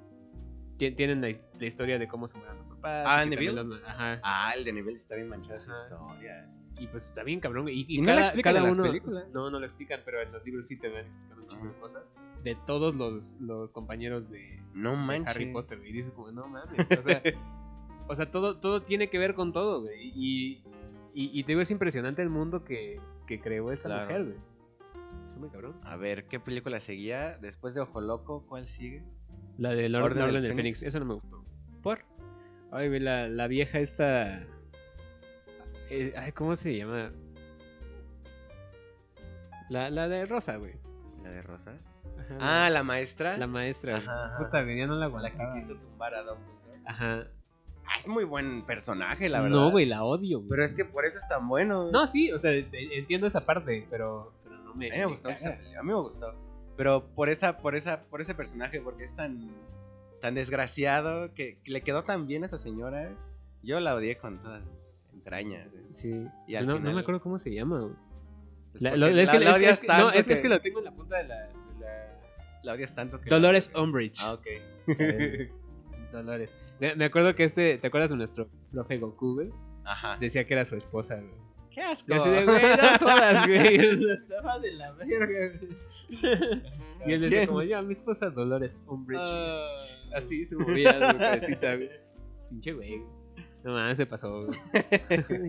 ti- tienen la, la historia de cómo se murieron los papás.
Ah,
y
Neville.
los- ajá.
Ah, el de nivel está bien manchada esa historia.
Y pues está bien cabrón. güey. Y,
¿Y no la explican en las películas?
No, no lo explican, pero en los libros sí te ven explicando un chingo de cosas. De todos los, los compañeros de,
No
de
manches.
Harry Potter. Y dices como, no mames. O sea, o sea todo, todo tiene que ver con todo, güey. Y, y, y te digo, es impresionante el mundo que, que creó esta
Claro.
mujer, güey. Está muy cabrón.
A ver, ¿qué película seguía? Después de Ojo Loco, ¿cuál sigue?
La de Lord,
Orden
la
del
Orden del
Fénix.
Fénix. Esa no me gustó.
¿Por?
Ay, güey, la, la vieja esta... eh, ay, ¿cómo se llama? La, la de Rosa, güey.
¿La de Rosa?
Ajá,
Ah, la maestra.
la maestra. güey.
Ajá, ajá.
Puta, güey, ya no la
la que quiso tumbar a Dumbledore.
Ajá.
Ah, es muy buen personaje, la verdad.
No, güey, la odio, güey.
Pero es que por eso es tan bueno.
No, sí, o sea, e- entiendo esa parte, pero, me...
a mí me gustó
caga.
esa pelea, A mí me gustó. Pero por esa, por esa, por ese personaje, porque es tan, tan desgraciado, que, que le quedó tan bien a esa señora. Yo la odié con todas mis entrañas.
Sí.
Y al
no, no me acuerdo cómo se llama, güey.
Pues
La-
porque
lo- es
la-
que,
la
es que-
odias
es que- no,
tanto
es que, es que lo tengo en la punta de la... de la-
La odias tanto que...
Dolores Umbridge.
Ah, ok.
Eh, Dolores. Me, me acuerdo que este, ¿te acuerdas de nuestro profe Goku, güey?
Ajá.
Decía que era su esposa, güey.
¡Qué asco!
Y así de, güey, no jodas, güey. Estaba de la verga, güey. Y él decía como, yo, mi esposa Dolores Umbridge.
Ah.
Así se movía su cabecita, güey. Pinche güey. No mames, se pasó, güey.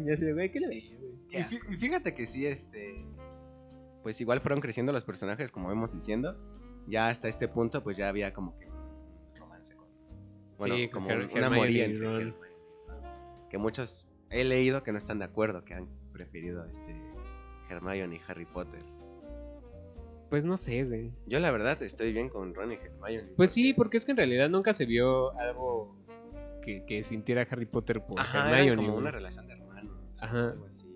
y así de, güey, ¿qué le veía, güey?
Y fí- y fíjate que sí, este. Pues igual fueron creciendo los personajes, como vemos diciendo. Ya hasta este punto, pues ya había como que romance con. Bueno,
Sí,
como una moría entre. Que muchos he leído que no están de acuerdo, que han preferido este. Hermione y Harry Potter.
Pues no sé, güey.
Yo la verdad estoy bien con Ron y Hermione.
Pues sí, porque es que en realidad nunca se vio algo que, que sintiera Harry Potter por
Ajá,
Hermione.
como
güey.
una relación de hermanos.
Ajá.
Algo así.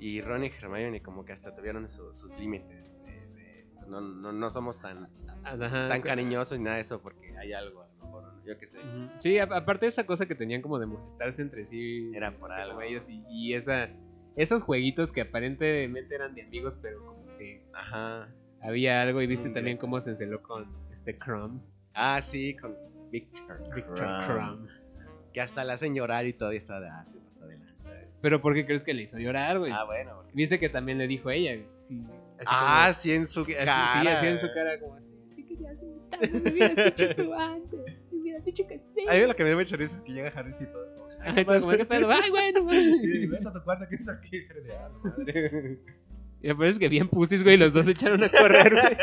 Y Ron y Hermione como que hasta tuvieron su- sus límites. de- de, pues no, no, no somos tan,
Ajá.
tan cariñosos ni nada de eso porque hay algo a lo mejor. yo qué sé.
Sí, aparte de esa cosa que tenían como de molestarse entre sí.
Era por algo.
ellos y, y esa, esos jueguitos que aparentemente eran de amigos, pero como que
Ajá.
había algo. Y viste
Un
también cómo se enceló con este Crumb.
Ah, sí, con Victor.
Victor
Crumb.
Crumb.
Que hasta la hacen llorar y todo y está de, ah, se pasó de lanza.
Pero ¿por qué crees que le hizo llorar, güey?
Ah, bueno. porque-
Viste que también le dijo ella. Sí, así
Ah,
como-
sí, en su
que-
cara.
así, sí, así en su cara, como así. Sí, que ya hace tanto, me hubieras dicho tú antes. Me hubieras dicho que sí.
A mí lo que me da mucha risa es que llega Harris y todo.
Ay, ¿qué pedo? Ay, bueno, güey.
Y vete a tu cuarto, ¿qué es aquí? "Ah, madre".
Y me parece que bien pusis, güey, los dos se echaron a correr, güey.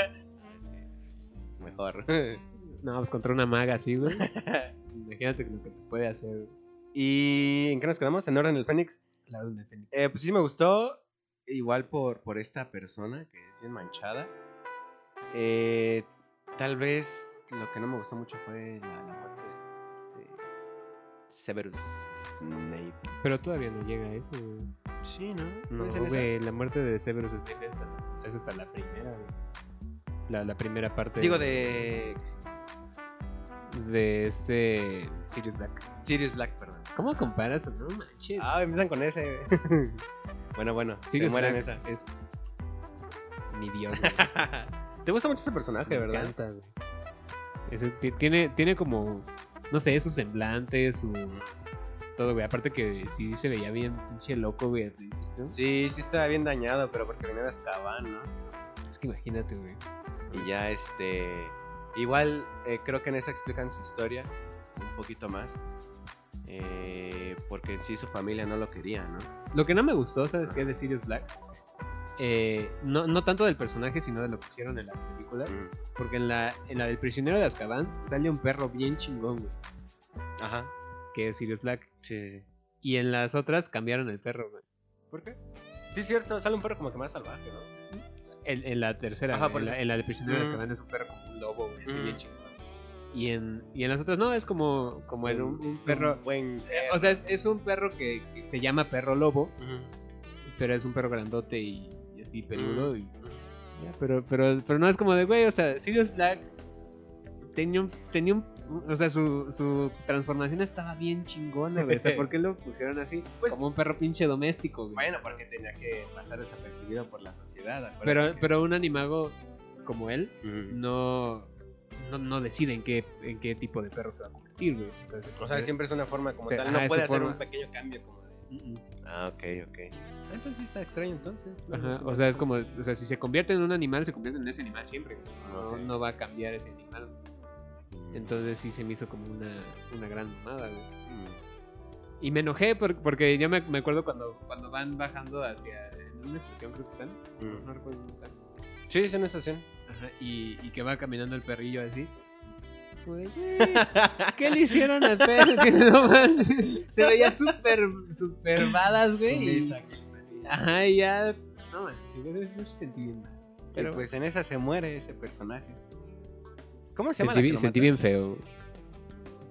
Mejor.
No, pues contra una maga así, güey. Imagínate lo que te puede hacer.
¿Y en qué nos quedamos? ¿En Orden del Fénix?
Claro, de Fénix.
Eh, pues sí me gustó. Igual por, por esta persona que es bien manchada. Eh, tal vez lo que no me gustó mucho fue la, la Severus Snape.
Pero todavía no llega a eso.
Sí, ¿no?
No,
es en esa?
güey, la muerte de Severus Snape es hasta, es hasta la primera. La, la primera parte.
Digo de
De este. Sirius Black.
Sirius Black, perdón.
¿Cómo comparas? No manches.
Ah, empiezan con ese. bueno, bueno,
Sirius
se
Black
esa.
es. Mi dios, güey.
¿Te gusta mucho ese personaje,
Me
verdad?
encanta, güey. Ese ti- tiene, tiene como. No sé, su semblante, su. Todo, güey. Aparte que sí se veía bien pinche loco, güey, al principio.
Sí, sí estaba bien dañado, pero porque venía de Azkaban, ¿no?
Es que imagínate, güey.
Y ya, este. Igual, eh, creo que en esa explican su historia un poquito más. eh, porque en sí su familia no lo quería, ¿no?
Lo que no me gustó, ¿sabes qué? De Sirius Black. Eh, no, no tanto del personaje, sino de lo que hicieron en las películas. Porque en la, en la del prisionero de Azkaban sale un perro bien chingón, güey.
Ajá.
Que es Sirius Black.
Sí, sí.
Y en las otras cambiaron el perro, güey.
¿Por qué? Sí, es cierto, sale un perro como que más salvaje, ¿no?
En, en la tercera,
Ajá,
güey,
por
en, la, en la del prisionero de
Mm.
Azkaban es un perro como un lobo, güey, así
Mm.
bien chingón. Y en, y en las otras no, es como, como
Es
en un, un perro.
buen.
eh, o sea, es, es un perro que, que se llama perro lobo, pero es un perro grandote y así peludo. Y, ya, pero, pero, pero no es como de, güey, o sea, Sirius Black tenía un, tenía un, o sea, su, su transformación estaba bien chingona, güey. O sea, ¿por qué lo pusieron así?
Pues-
como un perro pinche doméstico, güey.
Bueno, porque tenía que pasar desapercibido por la sociedad.
pero,
que-
pero un animago como él no, no, no decide en qué, en qué tipo de perro se va a convertir, güey. O sea,
O siempre es una forma como tal. No puede hacer
forma.
un pequeño cambio como Ah, ok, ok. Entonces sí está extraño entonces. No,
Ajá,
no,
o sea, es como, o sea, si se convierte en un animal, se convierte en ese animal siempre. No, no va a cambiar ese animal.
Mm.
Entonces sí se me hizo como una, una gran mamada, güey.
Mm.
Y me enojé por- porque yo me, me acuerdo cuando, cuando van bajando hacia en una estación, creo que están.
Mm.
No recuerdo dónde están.
Sí, es una estación.
Ajá, y, y que va caminando el perrillo así. Güey, ¿qué le hicieron al perro? Que no manches. Se veía súper, súper badass, güey. y-. Ajá, y ya. No manches, yo, yo sí sentí bien mal.
Pero pues en esa se muere ese personaje. ¿Cómo se llama?
sentí,
la
sentí bien feo.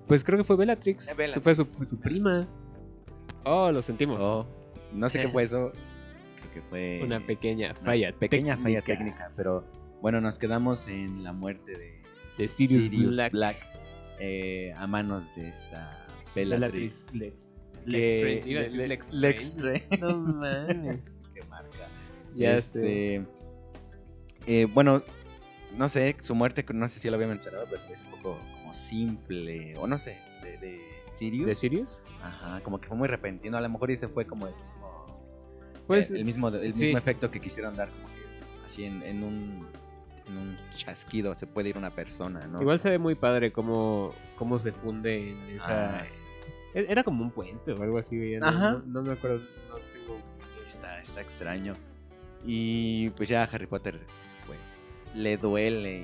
Pues creo que fue Bellatrix.
Eh,
fue su, su prima. Oh, lo sentimos.
Oh, no sé qué fue eso. Creo que fue
Una pequeña
una
falla.
pequeña falla
técnica.
técnica, pero bueno, nos quedamos en la muerte de,
De Sirius Black.
eh, a manos de esta Bellatrix.
Bellatrix. Lex. Lex. No mames.
Qué marca.
Ya
este, eh, bueno, no sé, su muerte, no sé si lo había mencionado, pero hizo un poco como simple, o no sé, de, de Sirius.
¿De Sirius?
Ajá, como que fue muy repentino. A lo mejor ese fue como el mismo.
Pues,
eh, el mismo, el
sí.
mismo efecto que quisieron dar, como que así en, en un. En un chasquido se puede ir una persona, ¿no?
Igual se ve muy padre cómo, cómo se funde en esa...
Ah, sí.
E- Era como un puente o algo así. No,
Ajá.
no, no me acuerdo. No tengo...
Está, está extraño. Y pues ya Harry Potter, pues, le duele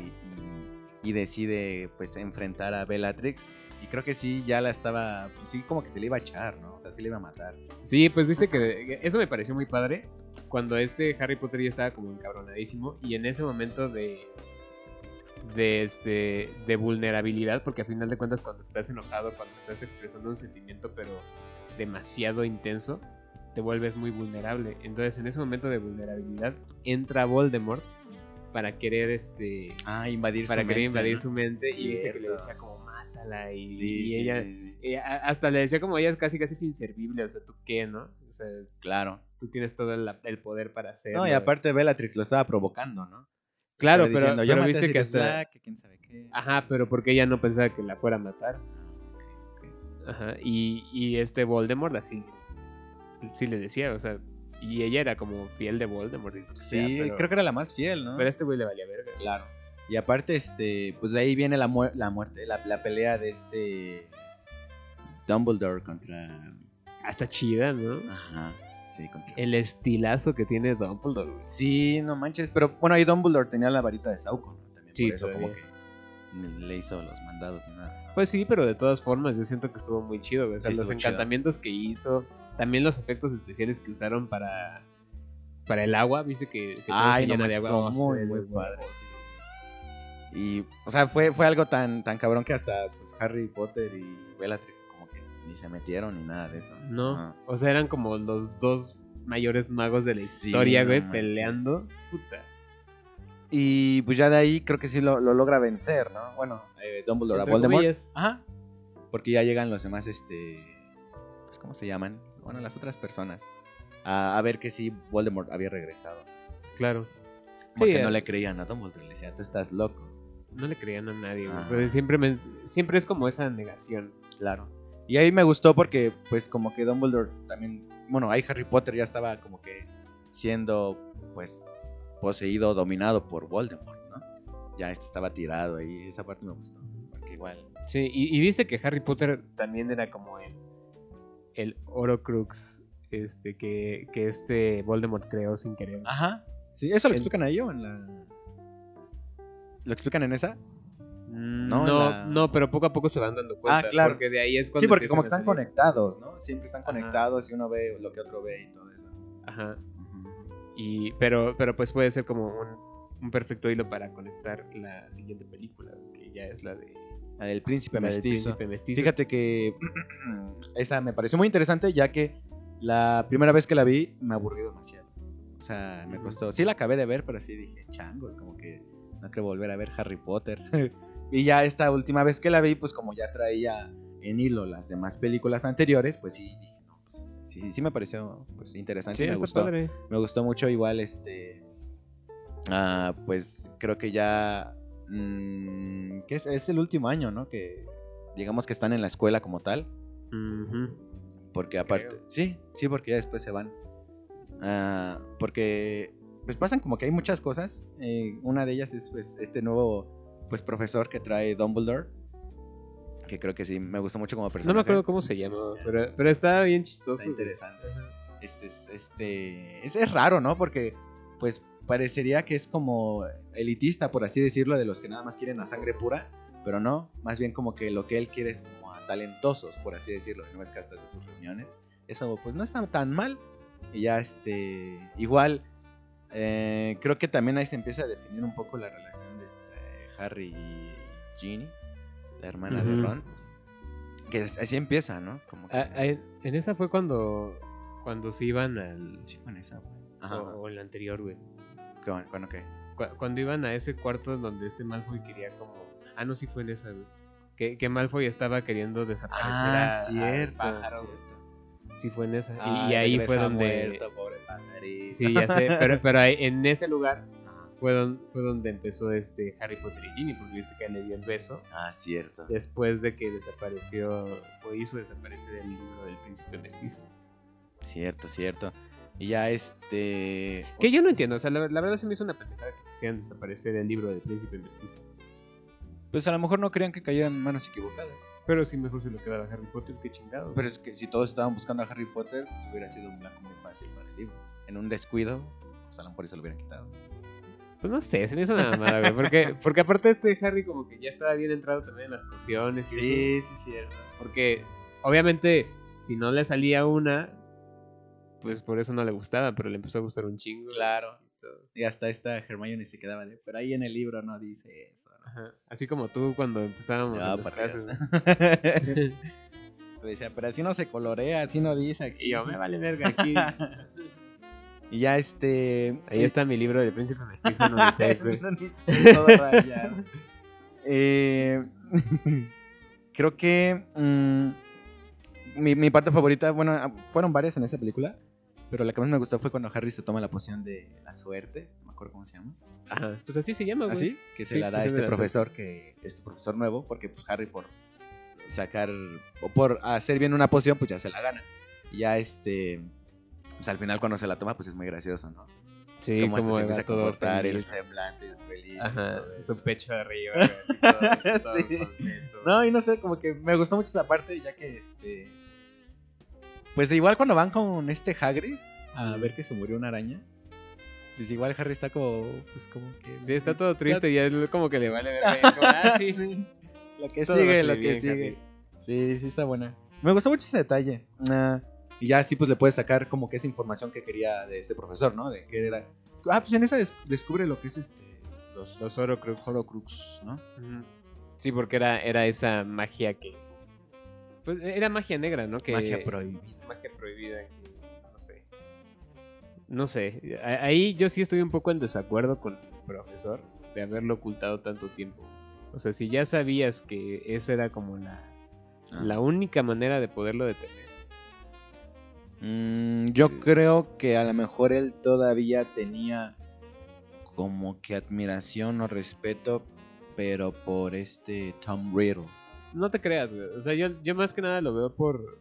y, y decide, pues, enfrentar a Bellatrix. Y creo que sí, ya la estaba, pues sí, como que se le iba a echar, ¿no? O sea, sí le iba a matar.
Sí, pues viste que eso me pareció muy padre. Cuando este Harry Potter ya estaba como encabronadísimo. Y en ese momento de. De este. de vulnerabilidad. Porque a final de cuentas, cuando estás enojado, cuando estás expresando un sentimiento, pero demasiado intenso, te vuelves muy vulnerable. Entonces, en ese momento de vulnerabilidad, entra Voldemort para querer este.
Ah, invadir
para
su
querer
mente,
invadir
¿no?
su mente. Y dice que le decía como mátala, y,
Sí,
y
sí,
ella
sí,
a- hasta le decía como ella es casi casi es inservible, o sea, tú qué, ¿no? O sea,
Claro.
Tú tienes todo el, el poder para hacerlo.
No, y aparte Bellatrix lo estaba provocando, ¿no?
Claro, pero,
diciendo, yo
pero
a
viste que hasta
Black, que quién sabe qué.
Ajá, pero porque ella no pensaba que la fuera a matar.
Ok.
Ajá, y, y este Voldemort así sí le decía, o sea, y ella era como fiel de Voldemort. sea,
Sí,
pero,
creo que era la más fiel, ¿no?
pero este güey le valía verga.
Claro. Y aparte, este, pues de ahí viene la, muer- la muerte, la, la pelea de este Dumbledore contra...
Hasta chida, ¿no?
Ajá, sí.
El estilazo que tiene Dumbledore. güey.
Sí, no manches, pero bueno, ahí Dumbledore tenía la varita de Sauco, ¿no? También
Sí,
por eso como que le hizo los mandados ni nada.
Pues sí, pero de todas formas yo siento que estuvo muy chido. O sea,
Sí,
los
chido.
encantamientos que hizo, también los efectos especiales que usaron para para el agua, viste que, que
Ay, no
de agua.
muy, muy
de
padre. sí. Y, o sea, fue, fue algo tan, tan cabrón que hasta pues, Harry Potter y Bellatrix ni se metieron ni nada de eso.
No, o sea, eran como los dos mayores magos de la
Sí,
historia, güey, peleando. Puta.
Y pues ya de ahí creo que sí lo, lo logra vencer, ¿no? Bueno, eh, Dumbledore a Voldemort.
comillas.
Ajá. Porque ya llegan los demás, este. Pues, ¿cómo se llaman? Bueno, las otras personas. A, a ver que sí, Voldemort había regresado.
Claro.
Porque
Sí,
no
eh,
le creían a Dumbledore. Le decían, tú estás loco.
no le creían a nadie, güey.
Ah.
Pues siempre, me- siempre es como esa negación.
Claro. Y ahí me gustó porque, pues, como que Dumbledore también. Bueno, ahí Harry Potter ya estaba como que siendo, pues, poseído, dominado por Voldemort, ¿no? Ya este estaba tirado ahí. Esa parte me gustó. Porque igual.
Sí, y, y dice que Harry Potter también era como el, el Horocrux este, que, que este Voldemort creó sin querer.
Ajá. Sí, eso lo
El-
explican ahí o en la. ¿Lo explican en esa?
Mm,
no,
No,
en la-
no, pero poco a poco se van dando cuenta.
Ah, claro.
Porque de ahí es cuando.
Sí, porque como que están conectados, ¿no? Siempre están
Ajá.
conectados y uno ve lo que otro ve y todo eso.
Ajá. Y, pero, pero pues puede ser como un, un perfecto hilo para conectar la siguiente película, que ya es la de
La del príncipe mestizo.
Príncipe Mestizo.
Fíjate que esa me pareció muy interesante ya que la primera vez que la vi me aburrí demasiado. O sea, me costó. Sí la acabé de ver, pero sí dije, changos, como que no quiero volver a ver Harry Potter. y ya esta última vez que la vi, pues como ya traía en hilo las demás películas anteriores, pues sí dije, no, pues sí, sí, sí me pareció pues, interesante,
Sí,
me gustó.
padre.
Me gustó mucho igual este ah, pues creo que ya mm, que es, es el último año, ¿no? Que digamos que están en la escuela como tal, porque aparte,
Creo.
sí, sí, porque ya después se van. Ah, porque pues pasan como que hay muchas cosas. eh, una de ellas es pues este nuevo pues profesor que trae Dumbledore, que creo que sí me gustó mucho como
No
personaje.
me acuerdo cómo se llama, pero, pero está bien chistoso.
Está interesante. Este, es, este, es, es raro, ¿no? Porque, pues, parecería que es como elitista, por así decirlo, de los que nada más quieren a sangre pura, pero no, más bien como que lo que él quiere es como a talentosos, por así decirlo, no es que hasta hace sus reuniones. Eso, pues, no está tan mal. Y ya, este, igual, eh, creo que también ahí se empieza a definir un poco la relación Harry y Ginny, la hermana de. Ron. Que así empieza, ¿no? Como que...
Ah, ah, en esa fue cuando, cuando se iban al...
Sí, fue en esa, güey.
O,
Ajá.
o en la anterior, güey.
¿Qué- Bueno, ¿qué?
Cu- Cuando iban a ese cuarto donde este Malfoy quería como... Ah, no, sí fue en esa, güey. Que, que Malfoy estaba queriendo desaparecer a,
Ah,
al
cierto.
güey. Sí fue en esa. Y- y, ahí fue donde...
muerto, pobre.
Sí, ya sé. Pero, pero ahí, en ese lugar. Fue, don- fue donde empezó este Harry Potter y Ginny, porque viste que le dio el beso.
Ah, cierto.
Después de que desapareció, o hizo desaparecer el libro del príncipe mestizo.
Cierto, cierto. Y ya este.
Que yo no entiendo, o sea, la, la verdad se me hizo una pendejada que quisieran desaparecer el libro del príncipe mestizo.
Pues a lo mejor no creían que cayeran en manos equivocadas.
Pero sí, mejor se lo quedaba Harry Potter, qué chingado.
Pero es que si todos estaban buscando a Harry Potter, pues hubiera sido un blanco muy fácil para el libro. En un descuido, pues a lo mejor eso lo hubieran quitado.
Pues no sé, se me hizo mamada, güey. Porque, porque aparte este Harry como que ya estaba bien entrado también en las pociones y eso.
sí, cierto.
Porque obviamente si no le salía una, pues por eso no le gustaba, pero le empezó a gustar un chingo.
Claro.
y.
Y hasta esta Hermione se quedaba de. Pero ahí en el libro no dice eso. ¿no?
Ajá. Así como tú cuando empezábamos en las
para
clases. ¿no?
Te decía, pero así no se colorea, así no dice aquí.
Y yo, me vale verga aquí.
y ya este.
Ahí está mi libro de Príncipe Mestizo. No güey.
No, ni- todo rayado. Eh, creo que mm, mi, mi parte favorita, bueno, ah, fueron varias en esa película, pero la que más me gustó fue cuando Harry se toma la poción de la suerte, no me acuerdo cómo se llama.
Ajá. Pues así se llama, güey.
¿Así? Que se
Sí,
la da
de
este profesor, que este profesor nuevo, porque pues Harry por sacar, o por hacer bien una poción, pues ya se la gana. Y ya este, pues al final cuando se la toma, pues es muy gracioso, ¿no?
Sí,
como,
como
este se
va
empieza a comportar, el semblante es feliz.
Ajá, su pecho arriba, güey, así todo,
Sí. No, y no sé, como que me gustó mucho esa parte, ya que este. Pues igual cuando van con este Hagrid a ver que se murió una araña. Pues igual Harry está como. Pues como que.
Sí, está todo triste y es como que le vale ver. como, ah, sí.
Lo que
Todo
sigue, lo que
bien,
sigue.
Harry.
Sí, sí está buena. Me gustó mucho ese detalle. Ah, y ya así pues le puedes sacar como que esa información que quería de este profesor, ¿no? De que era. Ah, pues en esa des- descubre lo que es este. Los,
Los Horcrux.
Horcrux, ¿no?
Sí, porque era, era esa magia que. Pues era magia negra, ¿no? Que,
Magia prohibida.
magia prohibida. que, no sé. No sé. Ahí yo sí estoy un poco en desacuerdo con el profesor de haberlo ocultado tanto tiempo. O sea, si ya sabías que esa era como la,
Ah.
la única manera de poderlo detener.
Mm, yo creo que a lo mejor él todavía tenía como que admiración o respeto, pero por este Tom Riddle.
No te creas, güey. O sea, yo, yo más que nada lo veo por.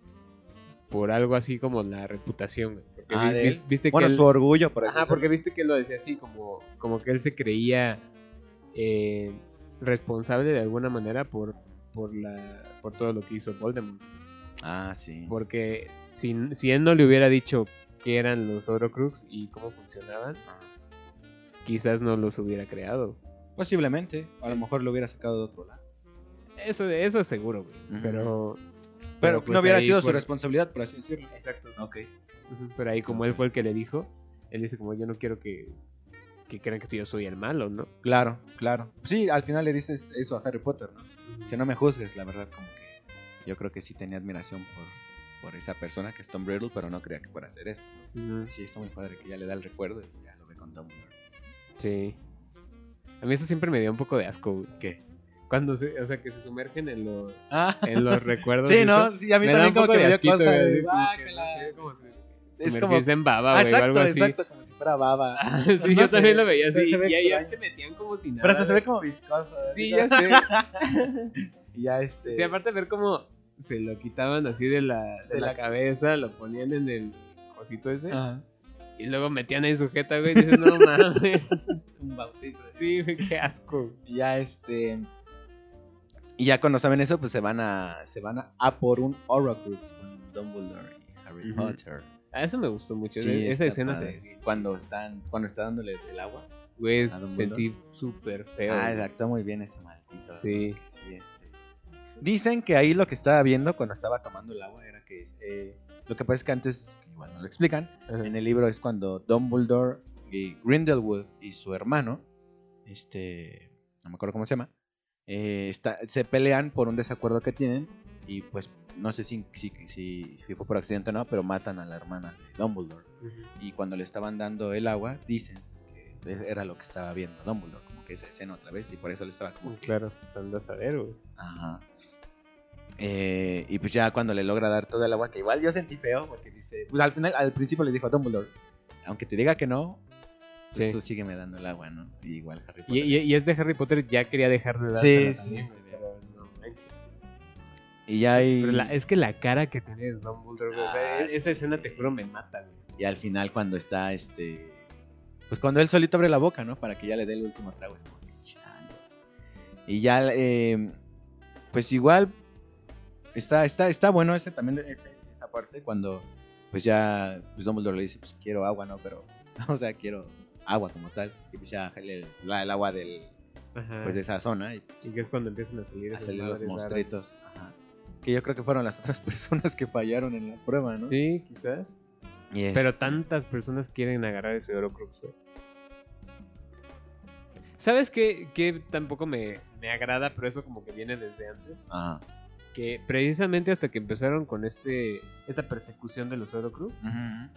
Por algo así como la reputación. Porque
Ah,
vi- viste
Bueno,
que él-
su orgullo, por eso.
Ajá, porque viste que él lo decía así, como, como que él se creía eh, responsable de alguna manera por, por, la, por todo lo que hizo Voldemort.
Ah, sí.
Porque si, si él no le hubiera dicho qué eran los Horcrux y cómo funcionaban,
Ah.
quizás no los hubiera creado.
Posiblemente. A lo mejor lo hubiera sacado de otro lado.
Eso, eso es seguro, güey. Pero,
Pero,
pues
no hubiera
ahí
sido su responsabilidad, por así decirlo.
Exacto.
Ok.
Pero ahí como él fue el que le dijo, él dice como yo no quiero que, que crean que yo soy el malo, ¿no?
Claro, claro. Sí, al final le dices eso a Harry Potter, ¿no? Si no me juzgues, la verdad, como que yo creo que sí tenía admiración por, por esa persona que es Tom Riddle, pero no creía que fuera a hacer eso. Sí, está muy padre que ya le da el recuerdo y ya lo ve con Dumbledore.
Sí. A mí eso siempre me dio un poco de asco.
¿Qué?
Cuando se, o sea, que se sumergen en los,
Ah,
en los recuerdos.
sí, ¿no? Sí, a mí
me
también
un
como
poco
que
de
me dio
asquito,
cosa
güey,
de,
como no sé, como si
Es como-
en baba,
Ah,
güey, o
exacto,
algo así.
exacto, como si fuera baba.
sí,
No
yo
sé,
también lo veía así.
se ve
y ahí se metían como si nada.
Pero se ve como viscoso.
Sí, ya sé.
Y ya este...
Sí, aparte de ver cómo se lo quitaban así de la, de
De
la
la-
cabeza, lo ponían en el cosito ese.
Ajá.
Y luego metían ahí sujeta, güey. Y dices, no mames.
Un bautizo.
Sí, güey, qué asco.
Ya este... Y ya cuando saben eso, pues se van a, se van a, a por un Horcrux con Dumbledore y Harry. Potter.
A eso me gustó mucho.
Sí,
esa escena
padre.
se.
Cuando están, cuando está dándole el agua.
Güey, sentí súper feo.
Ah,
güey.
muy bien ese maldito.
Sí.
Sí, este. Dicen que ahí lo que estaba viendo cuando estaba tomando el agua era que eh, lo que pasa es que antes, que igual no lo explican,
Ajá.
en el libro es cuando Dumbledore y Grindelwood y su hermano, este, no me acuerdo cómo se llama, eh, está- se pelean por un desacuerdo que tienen y pues no sé si, si, si- si fue por accidente o no, pero matan a la hermana de Dumbledore. Y cuando le estaban dando el agua, dicen que era lo que estaba viendo Dumbledore, que esa escena otra vez y por eso le estaba como... que-
Claro, andas a ver, güey.
Ajá. Eh, y pues ya cuando le logra dar todo el agua, que igual yo sentí feo, porque dice, pues al final, al principio le dijo a Dumbledore, aunque te diga que no, pues
Sí.
tú sígueme dando el agua, ¿no? Y igual Harry Potter.
Y, y, y es de Harry Potter, ya quería dejar de dar.
Sí, sí, sí.
Pero no.
Y ya hay...
Pero la- es que la cara que tiene Dumbledore, güey, o sea,
Ah,
esa
sí.
escena te juro me mata, güey.
Y al final cuando está este... Pues cuando él solito abre la boca, ¿no? Para que ya le dé el último trago, es como que changos. Y ya, eh, pues igual, está, está, está bueno ese también, ese- esa parte, cuando pues ya, pues Dumbledore le dice, pues quiero agua, ¿no? Pero, o sea, quiero agua como tal. Y pues ya el agua del,
Ajá.
pues de esa zona y
Y que es cuando empiezan a salir,
a
esas
salir los monstruitos. Ajá. Que yo creo que fueron las otras personas que fallaron en la prueba, ¿no?
Sí, quizás. Pero tantas personas quieren agarrar ese Horcrux, güey. ¿Sabes qué, qué tampoco me, me agrada, pero eso como que viene desde antes?
Ajá.
Que precisamente hasta que empezaron con este esta persecución de los Horcrux,
Ujú.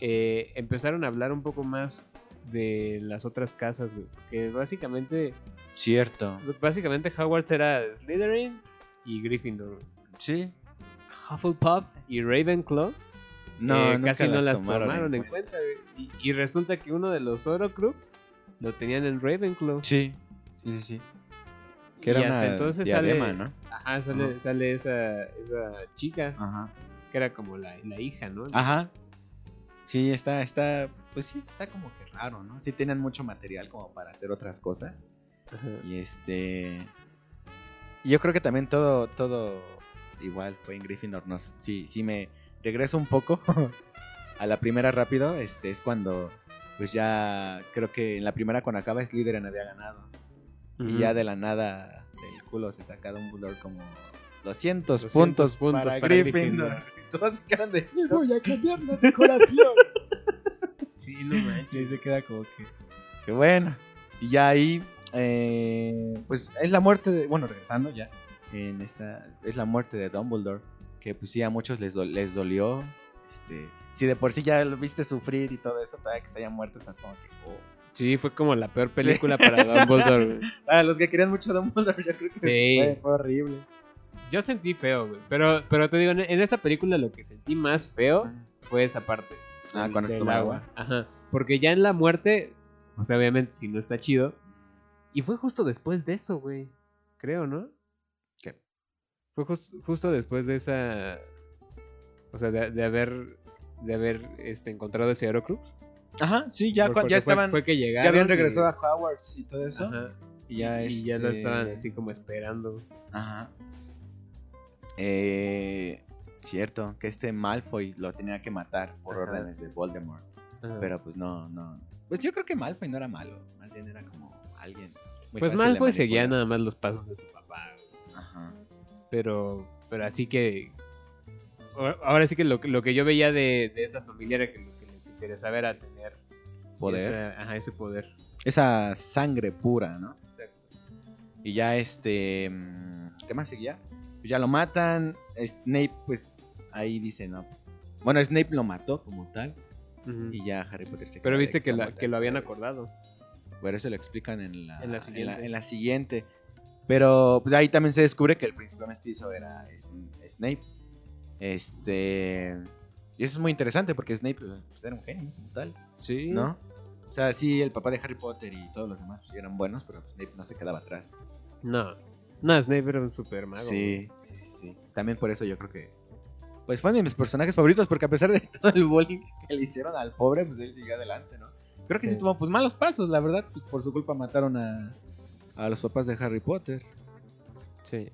eh, empezaron a hablar un poco más de las otras casas, güey. Porque básicamente,
Cierto.
básicamente Hogwarts era Slytherin, y Gryffindor.
Sí.
Hufflepuff y Ravenclaw
No,
eh, casi no las
tomaron
tomaron en cuenta. Y, y resulta que uno de los Horcrux lo tenían en Ravenclaw.
Sí, sí, sí, sí. Que
Y
era
hasta
una
entonces
diadema,
sale,
¿no?
Ajá, sale, sale esa, esa chica
Ajá.
que era como la, la hija, ¿no?
Ajá. Sí, está, está, pues sí, está como que raro, ¿no? Sí tienen mucho material como para hacer otras cosas.
Ajá.
Y este... y Yo creo que también todo, todo igual fue en Gryffindor. No, sí, sí me regreso un poco a la primera rápido. Este es cuando, pues ya creo que en la primera cuando acaba Slytherin había ganado. Y ya de la nada del culo se saca Dumbledore como 200,
200
puntos,
puntos
para,
para
Gryffindor. Todos quedan de... "Me voy a cambiar la decoración.
Sí, no manches.
Se queda como que... Que bueno. Y ya ahí, eh, pues es la muerte de... Bueno, regresando ya. En esta, es la muerte de Dumbledore. Que pues sí, a muchos les, do- les dolió. Este, si de por sí ya lo viste sufrir y todo eso, todavía que se haya muerto, estás como que... oh.
Sí, fue como la peor película para Dumbledore.
Para los que querían mucho a Dumbledore, yo creo que
Sí.
fue, fue horrible.
Yo sentí feo, güey. Pero, pero te digo, en, en esa película lo que sentí más feo fue esa parte.
Ah, cuando se agua.
Ajá. Porque ya en la muerte, o sea, obviamente si no está chido. Y fue justo después de eso, güey. Creo, ¿no? Fue jus- justo después de esa. O sea, de, de haber. De haber este, encontrado ese Horcrux.
Ajá, sí, ya,
porque
ya estaban...
Fue que llegaron.
ya habían
y-
regresado a Hogwarts y todo eso.
Ajá.
Y ya,
Y ya lo
este,
estaban así como esperando.
Ajá. Eh, cierto, que este Malfoy lo tenía que matar por
Ajá.
órdenes de Voldemort.
Ajá.
Pero pues no, no. Pues yo creo que Malfoy no era malo. Más bien era como alguien. muy
pues Malfoy seguía nada más los pasos de su papá. Pero, pero así que. ahora- sí que lo, que- lo que yo veía de, de esa familia era que lo que les interesaba era tener
Poder.
esa- ajá, ese poder.
Esa sangre pura, ¿no? Y ya este. mm, ¿Qué más seguía? Pues ya lo matan. Snape, pues ahí dice, no. Bueno, Snape lo mató como tal. Y ya Harry Potter se
Pero viste que, la- que lo habían acordado.
Por eso lo explican en la,
En la siguiente.
en la siguiente. Pero pues ahí también se descubre que el príncipe mestizo era Snape. Este. Y eso es muy interesante porque Snape pues, era un genio como tal,
Sí.
¿no? O sea, sí, el papá de Harry Potter y todos los demás pues, eran buenos, pero Snape no se quedaba atrás.
No. No, Snape era un super mago.
sí, sí, sí, sí. También por eso yo creo que. Pues fue de mis personajes favoritos porque a pesar de todo el bullying que le hicieron al pobre, pues él siguió adelante, ¿no? Creo que sí,
Sí.
tuvo pues malos pasos, la verdad. Pues, por su culpa mataron a, a los papás de Harry Potter.
Sí.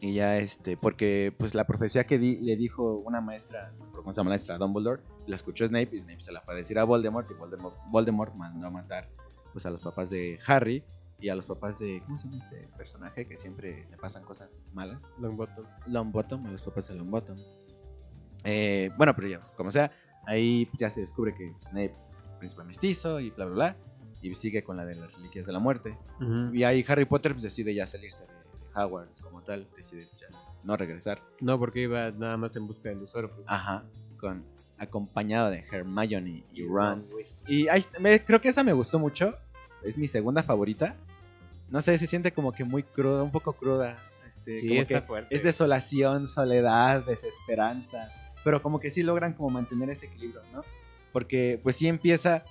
Y ya este, porque pues la profecía que di- le dijo una maestra, ¿cómo se llama la maestra? Dumbledore, la escuchó Snape y Snape se la fue a decir a Voldemort y Voldemort, Voldemort mandó a matar pues a los papás de Harry y a los papás de, ¿cómo se llama este personaje que siempre le pasan cosas malas?
Longbottom.
Longbottom, a los papás de Longbottom. Eh, bueno, pero ya, como sea, ahí ya se descubre que Snape es príncipe mestizo y bla, bla, bla. Y sigue con la de las reliquias de la muerte.
Ujú.
Y ahí Harry Potter pues, decide ya salirse de, de Hogwarts como tal, decide ya no regresar.
No, porque iba nada más en busca del Lucero. pues.
Ajá, con acompañado de Hermione y Ron. Y ahí me- creo que esa me gustó mucho. Es mi segunda favorita. No sé, se siente como que muy cruda, un poco cruda. Este,
Sí,
como
está
que
fuerte.
es desolación, soledad, desesperanza. Pero como que sí logran como mantener ese equilibrio, ¿no? Porque pues sí empieza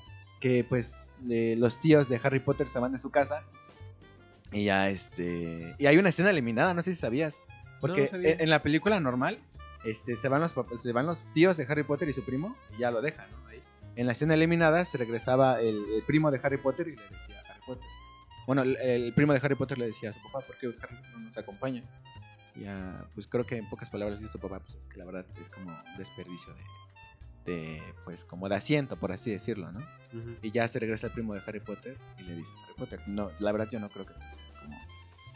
que pues le- los tíos de Harry Potter se van de su casa. Y ya este... Y hay una escena eliminada, no sé si sabías. Porque
No, sabía.
en, en la película normal este, se, van los, se van los tíos de Harry Potter y su primo y ya lo dejan, ¿no? Ahí. En la escena eliminada se regresaba el, el primo de Harry Potter y le decía a Harry Potter. Bueno, el, el primo de Harry Potter le decía a su papá, ¿por qué Harry no nos acompaña? Ya, pues creo que en pocas palabras dice su papá, pues es que la verdad es como un desperdicio de, de, pues como de asiento, por así decirlo, ¿no?
Ujú.
Y ya se regresa el primo de Harry Potter y le dice a Harry Potter, no, la verdad yo no creo que tú seas como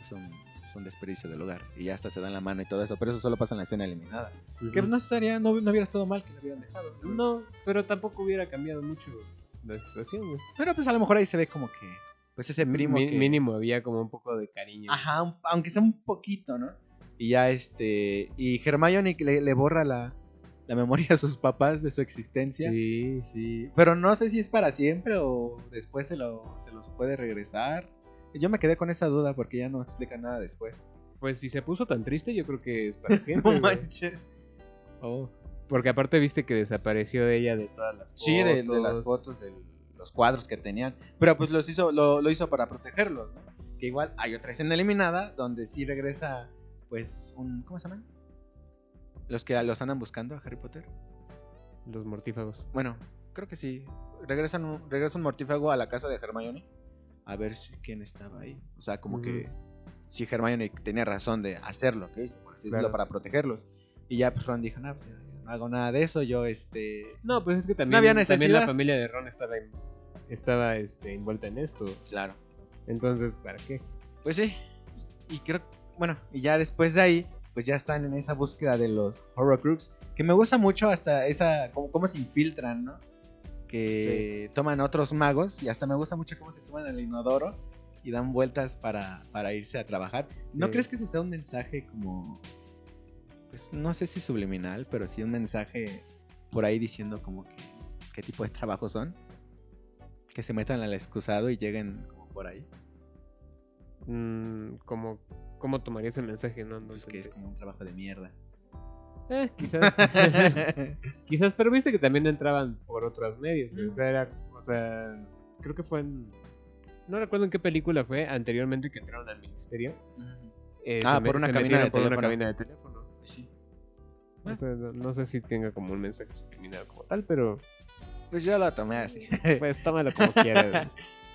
es un, es un desperdicio del lugar. Y ya hasta se dan la mano y todo eso, pero eso solo pasa en la escena eliminada. Que
Ujú.
no estaría, no, no hubiera estado mal que lo hubieran dejado. ¿no?
No, pero tampoco hubiera cambiado mucho la situación, güey.
Pero pues a lo mejor ahí se ve como que, pues ese primo
Mi-
que...
Mínimo había como un poco de cariño.
Ajá, un- aunque sea un poquito, ¿no? Y ya este, y Hermione que le, le borra la, la memoria a sus papás de su existencia.
Sí.
Sí, pero no sé si es para siempre o después se, lo, se los puede regresar. Yo me quedé con esa duda porque ya no explica nada después.
Pues si se puso tan triste, yo creo que es para siempre.
No manches. Oh.
Porque aparte viste que desapareció ella de todas las fotos.
Sí, de, de las fotos, de los cuadros que tenían. Pero pues los hizo, lo, lo hizo para protegerlos, ¿no? Que igual hay otra escena eliminada donde sí regresa, pues, un. ¿Cómo se llaman? Los que los andan buscando a Harry Potter.
Los mortífagos.
Bueno, creo que sí. Regresan un, regresa un mortífago a la casa de Hermione. A ver si quién estaba ahí. O sea, como que si Hermione tenía razón de hacerlo, que hizo, por así decirlo,
Claro.
para protegerlos. Y ya pues Ron dijo, no, pues no hago nada de eso, yo este...
No, pues es que también,
había
también
necesidad.
la familia de Ron estaba, en- estaba este, envuelta en esto.
Claro.
Entonces, ¿para qué?
Pues sí. Y creo, bueno, y ya después de ahí, pues ya están en esa búsqueda de los Horrocrux, que me gusta mucho hasta esa, como, cómo se infiltran, ¿no? Que toman otros magos y hasta me gusta mucho cómo se suben al inodoro y dan vueltas para, para irse a trabajar. ¿No crees que ese sea un mensaje como, pues no sé si subliminal, pero sí un mensaje por ahí diciendo como que qué tipo de trabajos son? Que se metan al excusado y lleguen como por ahí.
Mm, ¿cómo, ¿Cómo tomaría ese mensaje? No, no
Pues que es como un trabajo de mierda.
Eh, quizás. quizás, pero viste que también entraban por otros medios. güey. O sea, era. O sea, creo que fue en. No recuerdo en qué película fue anteriormente que entraron al ministerio. Eh,
Ah, por
me-
una cabina
por una
teléfono.
cabina de teléfono.
Sí.
O sea, no, no sé si tenga como un mensaje subliminal como tal, pero
Pues yo lo tomé así.
pues tómalo como quieras.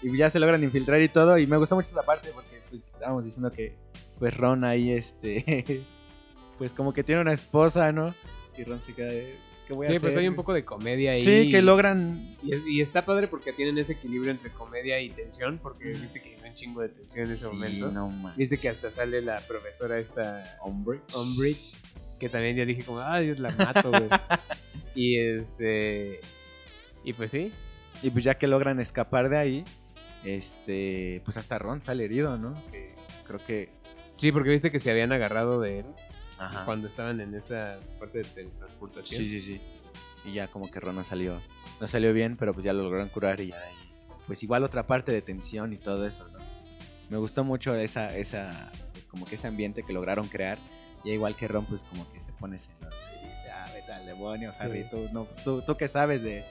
y ya se logran infiltrar y todo. Y me gusta mucho esa parte porque pues estábamos diciendo que pues Ron ahí este pues como que tiene una esposa, ¿no? Y Ron se queda de ¿qué voy a
Sí,
hacer?
pues hay un poco de comedia ahí.
Sí, que logran
Y, es- y está padre porque tienen ese equilibrio entre comedia y tensión, porque viste que hay un chingo de tensión en ese
Sí,
momento.
no.
Viste que hasta sale la profesora esta
Hombre.
Umbridge, que también ya dije como, ay, Dios, la mato, güey. y este... Y pues sí,
Y pues ya que logran escapar de ahí, este, pues hasta Ron sale herido, ¿no? Que creo que
sí, porque viste que se habían agarrado de él
Ajá.
cuando estaban en esa parte de teletransportación.
Sí, sí, sí. Y ya como que Ron no salió, no salió bien, pero pues ya lo lograron curar y ya. y, pues igual otra parte de tensión y todo eso, ¿no? Me gustó mucho esa, esa, pues como que ese ambiente que lograron crear. Y igual que Ron, pues como que se pone celoso y dice, ah, vete al demonio,
Sí.
Harry, tú, no, tú, tú qué sabes de,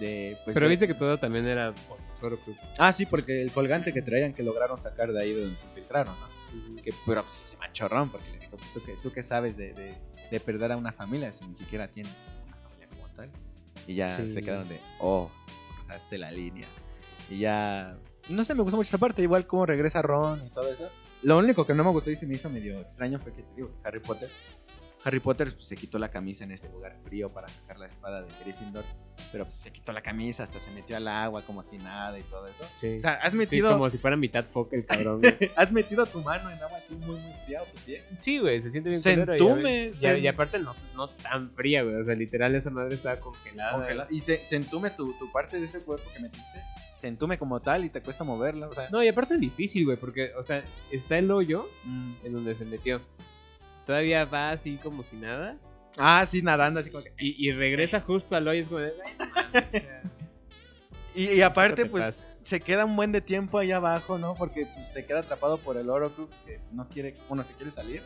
de pues,
Pero
de-
viste que todo también era por los Horcrux.
Ah, sí, porque el colgante que traían que lograron sacar de ahí de donde se infiltraron, ¿no? Que, pero pues se manchó Ron porque le dijo, pues tú qué, tú qué sabes de, de, de perder a una familia si ni siquiera tienes una familia como tal. Y ya
Sí.
se quedaron de, oh, cruzaste la línea. Y ya, no sé, me gustó mucho esa parte, igual cómo regresa Ron y todo eso. Lo único que no me gustó y se me hizo medio extraño fue que te digo, Harry Potter. Harry Potter pues, se quitó la camisa en ese lugar frío para sacar la espada de Gryffindor. Pero pues, se quitó la camisa, hasta se metió al agua como si nada y todo eso.
Sí.
O sea, has
Sí,
metido,
como si fuera mitad foca el cabrón.
has metido tu mano en agua así muy, muy fría o tu pie.
Sí, güey, se siente bien
Se
culero
entume, se-
Y, y aparte no, no tan fría, güey. O sea, literal esa madre estaba congelada.
Congela- Y se, se entume tu, tu parte de ese cuerpo que metiste. Se entume como tal y te cuesta moverla. O sea,
No, y aparte es difícil, güey, porque, o sea, está el hoyo
mm.
en donde se metió. Todavía va así como si nada.
Ah, sí, nadando así como que.
Y, y regresa justo al hoyo. Es como de. "Ay, no mames, o sea,
Y, y aparte,
te
pues
pases".
se queda un buen de tiempo ahí abajo, ¿no? Porque pues, se queda atrapado por el Horocrux que no quiere, bueno, se quiere salir.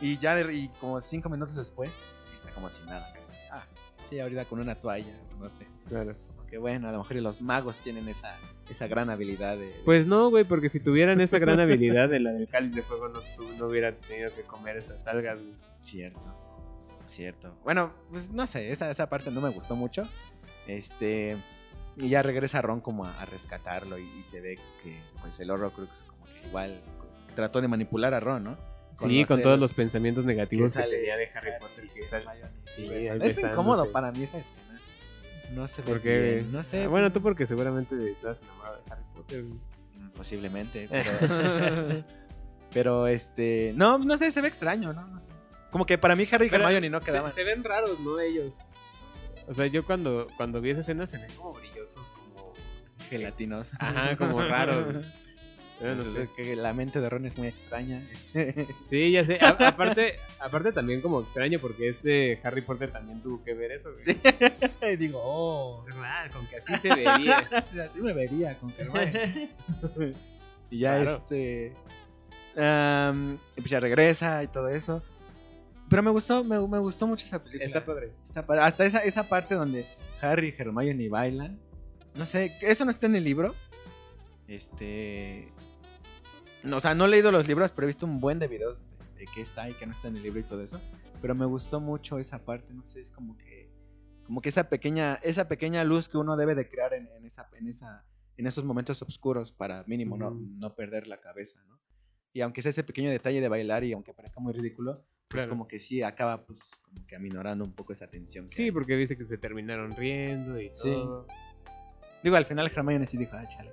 Y ya, de- y como cinco minutos después, está como si nada. Ah, sí, ahorita con una toalla, no sé.
Claro.
Que bueno, a lo mejor los magos tienen esa, esa gran habilidad de.
Pues no, güey, porque si tuvieran esa gran habilidad de la del cáliz de fuego, no, tú, no hubieran tenido que comer esas algas, güey.
Cierto. Cierto. Bueno, pues no sé, esa, esa parte no me gustó mucho. Este. Y ya regresa Ron como a, a rescatarlo y, y se ve que pues el Horrocrux como que igual trató de manipular a Ron, ¿no?
Sí, con todos los pensamientos negativos que, tenía de Harry Potter. Que sale- sí,
es incómodo para mí esa escena. No ve
Porque,
bien, no sé.
Ah, bueno, tú porque seguramente estás enamorado de Harry Potter.
Mm, Posiblemente, pero... pero este... No, no sé, se ve extraño, ¿no? No sé. Como que para mí Harry y Hermione no
Se,
quedaban.
se ven raros, ¿no? Ellos. O sea, yo cuando, cuando vi esa escena se ven como brillosos, como...
gelatinos.
Ajá, como raros. Yo no
No
sé.
sé, que la mente de Ron es muy extraña. este.
Sí, ya sé. A- aparte, aparte también como extraño porque este Harry Potter también tuvo que ver eso.
Sí. Y digo, oh.
Ah, con que así se vería.
Así me vería con Hermione. y ya
Claro.
este. y pues ya regresa y todo eso. Pero me gustó, me, me gustó mucho esa película.
Está padre.
Está padre. Hasta esa, esa parte donde Harry y Hermione bailan. No sé, eso no está en el libro. Este. No, o sea, no he leído los libros, pero he visto un buen de videos de, de qué está y qué no está en el libro y todo eso. Pero me gustó mucho esa parte, no sé, es como que. Como que esa pequeña, esa pequeña luz que uno debe de crear en, en esa, en esa, en esos momentos oscuros para mínimo no, no perder la cabeza, ¿no? Y aunque sea ese pequeño detalle de bailar y aunque parezca muy ridículo, pues
Claro.
como que sí acaba pues como que aminorando un poco esa tensión. que
Sí,
hay.
porque dice que se terminaron riendo y
Sí.
todo.
Digo, al final Hermione sí dijo, ah, chale.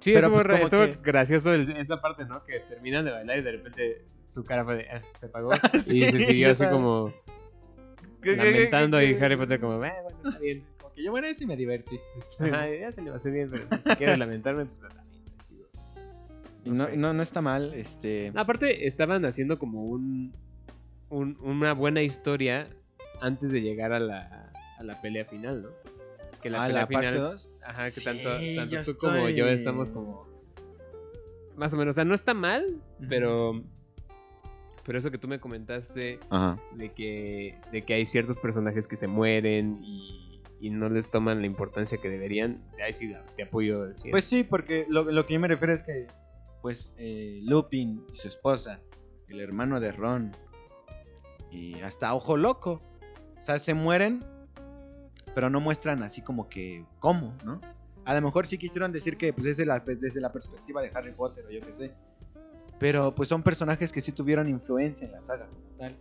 Sí,
Pero,
estuvo,
pues,
re-
como
estuvo
que-
gracioso el- esa parte, ¿no? Que terminan de bailar y de repente su cara fue de, ah, se apagó.
Sí,
y se siguió así como lamentando y Harry Potter como, eh, bueno, está bien.
Como que yo bueno, sí me divertí.
Ajá, ya se le va a hacer bien, pero pues, si quieres lamentarme, pues.
Y no,
sé.
y no, no está mal, este...
Aparte, estaban haciendo como un, un- una buena historia antes de llegar a la, a la pelea final, ¿no? Que la
ah,
pelea
la parte
final.
2.
Ajá, que
Sí,
tanto, tanto tú como yo estamos como. Más o menos. O sea, no está mal, pero. Pero eso que tú me comentaste
Ajá.
de que, de que hay ciertos personajes que se mueren y, y no les toman la importancia que deberían, ahí sí te apoyo al 100.
Pues sí, porque lo, lo que yo me refiero es que, pues, eh, Lupin y su esposa, el hermano de Ron, y hasta Ojo Loco, o sea, se mueren, pero no muestran así como que, ¿cómo, no? A lo mejor sí quisieron decir que, pues, es de la- desde la perspectiva de Harry Potter o yo qué sé. Pero, pues, son personajes que sí tuvieron influencia en la saga tal.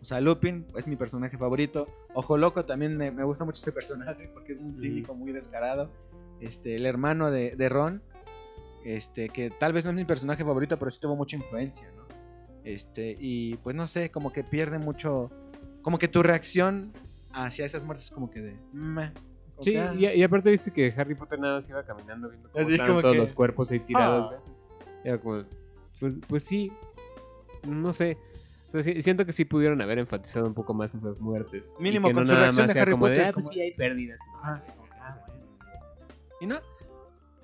O sea, Lupin es mi personaje favorito. Ojo Loco también me, me gusta mucho ese personaje porque es un cínico muy descarado. Este, el hermano de, de Ron, este, que tal vez no es mi personaje favorito, pero sí tuvo mucha influencia, ¿no? Este, y pues no sé, como que pierde mucho, como que tu reacción hacia esas muertes es como que de... meh,
Sí, y, y aparte viste que Harry Potter nada más iba caminando viendo cómo
Así
estaban
como
todos
que-
los cuerpos ahí tirados,
Ah.
Era como, pues, pues sí, no sé. O sea, sí- siento que sí pudieron haber enfatizado un poco más esas muertes. Y
Mínimo
que
con
no
su reacción de Harry Potter,
ah, pues sí, hay pérdidas.
Ah, sí, como que, ah, bueno. Y no,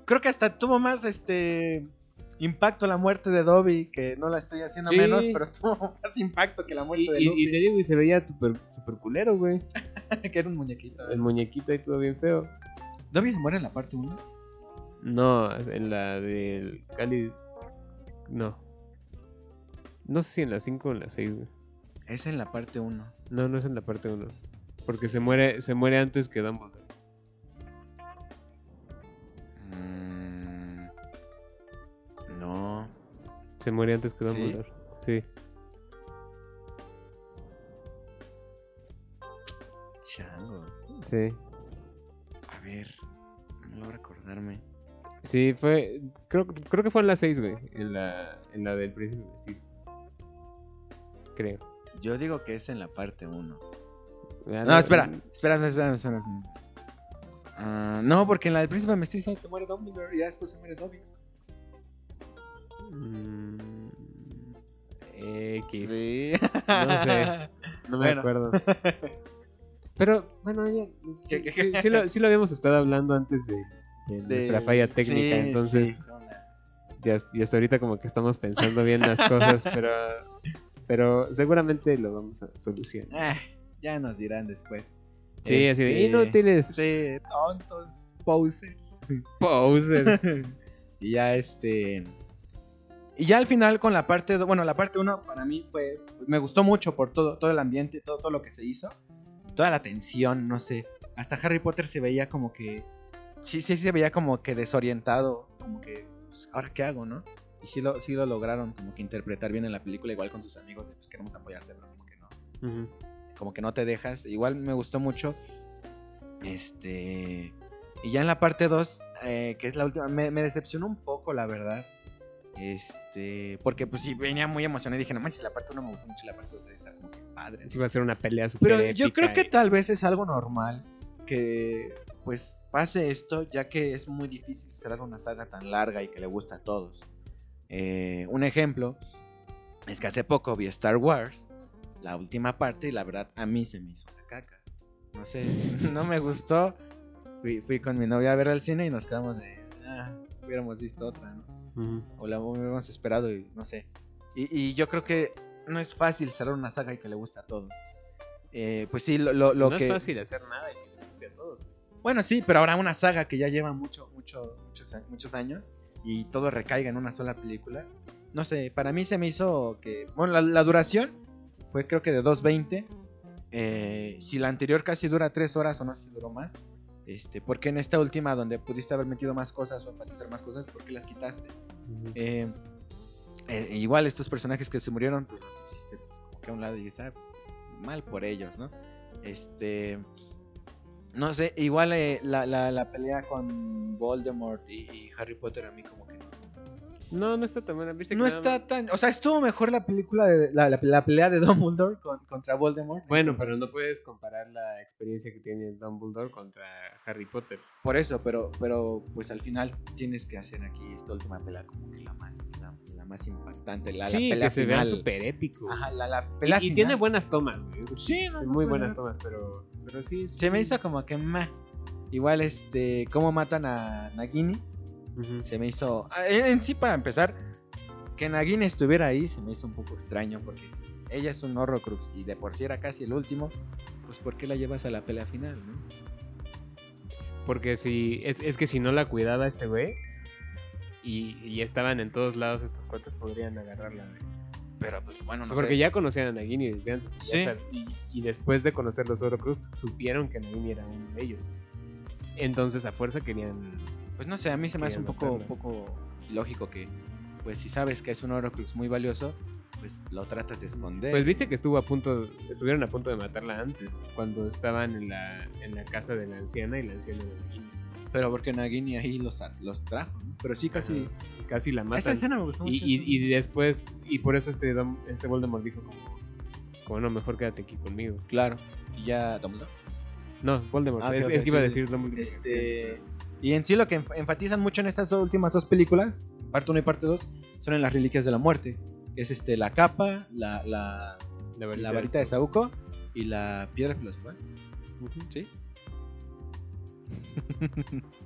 creo que hasta tuvo más este impacto la muerte de Dobby, que no la estoy haciendo
Sí.
menos, pero tuvo más impacto que la muerte
Y,
de
y- y te digo, y se veía super, super culero, güey.
que era un muñequito.
El muñequito ahí todo bien feo.
¿Dobby se muere en la parte 1?
No, en la del Cali. No. No sé si en la 5 o en la 6, güey.
Es en la parte 1.
No, no es en la parte 1. Porque se muere, se muere antes que Dumbledore. Se muere antes que
¿Sí?
Dumbledore. Sí.
Changos.
Sí.
A ver, no logro recordarme.
Sí, fue. Creo, creo que fue en la 6, güey. En la, en la del príncipe mestizo. Creo.
Yo digo que es en la parte 1.
Ah,
No, espera, espera, espera, espera. espera. No, porque en la del príncipe mestizo se muere Dumbledore y ya después se muere Dobby.
X.
Sí.
No sé. No me
Bueno.
acuerdo. Pero, bueno, ya. Sí, lo, sí lo habíamos estado hablando antes de, de nuestra falla técnica.
Sí,
entonces, ya, ya hasta ahorita como que estamos pensando bien las cosas, pero. Pero seguramente lo vamos a solucionar.
Ah, ya nos dirán después.
Sí, así de
Este,
inútiles.
Sí, tontos, posers.
Posers.
y ya este. Y ya al final con la parte, bueno, la parte 1 para mí fue, me gustó mucho por todo, todo el ambiente, todo, todo lo que se hizo, toda la tensión, no sé. Hasta Harry Potter se veía como que, sí, sí, se veía como que desorientado, como que, pues, ahora qué hago, ¿no? Y sí lo, sí lo lograron como que interpretar bien en la película, igual con sus amigos, de, pues queremos apoyarte, pero como que no como que no te dejas. Igual me gustó mucho. Este. Y ya en la parte 2, que es la última, me, me decepcionó un poco, la verdad. Este. Porque pues sí, venía muy emocionado y dije, no manches, la parte 1 me gustó mucho, y la parte 2 debe estar como que padre.
Va a ser una pelea super
Pero yo creo que
y-
tal vez es algo normal que pues pase esto, ya que es muy difícil cerrar una saga tan larga y que le gusta a todos. Eh, un ejemplo es que hace poco vi Star Wars, la última parte, y la verdad a mí se me hizo una caca. No sé, no me gustó. Fui, fui con mi novia a ver al cine y nos quedamos de... "Ah, hubiéramos visto otra, ¿no?
Ujú.
O la hubiéramos esperado y no sé. Y, y yo creo que no es fácil cerrar una saga y que le guste a todos. Eh, pues sí, lo, lo, lo
no
que...
es fácil hacer nada y que le guste a todos.
Bueno, sí, pero ahora una saga que ya lleva mucho, mucho, muchos, muchos años y todo recaiga en una sola película. No sé, para mí se me hizo que. Bueno, la, la duración fue creo que de 2.20. Eh, si la anterior casi dura 3 horas o no sé si duró más. Este, porque en esta última, donde pudiste haber metido más cosas o enfatizar más cosas, ¿por qué las quitaste? Eh, eh, igual estos personajes que se murieron, pues los hiciste como que a un lado y dices, ah, pues, mal por ellos, ¿no? Este. No sé, igual eh, la, la- la pelea con Voldemort y, y Harry Potter a mí como no.
No, está tan buena. ¿Viste que
No está
más-
tan... O sea, estuvo mejor la película de... La, la- la pelea de Dumbledore con- contra Voldemort.
Bueno, pero no puedes comparar la experiencia que tiene Dumbledore contra Harry Potter.
Por eso, pero, pero pues al final tienes que hacer aquí esta última pelea como que la más, la, la más impactante. La, la
sí,
pelea
que se vea
final.
súper épico.
Ajá, la,
Y,
pelea
y tiene buenas tomas, güey.
Sí, no,
muy
no,
buenas
no.
tomas, pero, pero sí.
Se me hizo como que meh. Igual, este, cómo matan a Nagini. Se me hizo. ah, En, sí, para empezar, que Nagini estuviera ahí se me hizo un poco extraño porque si ella es un Horrocrux y de por sí era casi el último, pues ¿por qué la llevas a la pelea final, no?
Porque si. Es, es que si no la cuidaba este güey. Y, y estaban en todos lados estos cuates, podrían agarrarla. güey.
Pero pues bueno, no
Porque
sé.
ya conocían a Nagini desde antes. y
Sí.
y, y después de conocer los Horcrux, supieron que Nagini era uno de ellos. Entonces, a fuerza querían.
Pues no sé, a mí se me hace un poco, poco lógico que, pues si sabes que es un Horrocrux muy valioso, pues lo tratas de esconder.
Pues viste que estuvo a punto. Estuvieron a punto de matarla antes. Cuando estaban en la, en la casa de la anciana y la anciana de Nagini.
Pero porque Nagini ahí los, los trajo, ¿no? Pero sí, casi.
Ajá. Casi la matan.
Esa escena me gustó mucho.
y, y después, y por eso este, Dom- este Voldemort dijo como, como no, mejor quédate aquí conmigo.
Claro. Y ya Dumbledore.
No, Voldemort,
Ah,
es, que iba a decir Dumbledore.
Este, y en sí lo que enf- enfatizan mucho en estas últimas dos películas, parte 1 y parte 2, son en las reliquias de la muerte. Es este, la capa, la, la,
La varita,
la varita de Saúco y la piedra filosofal. ¿Sí?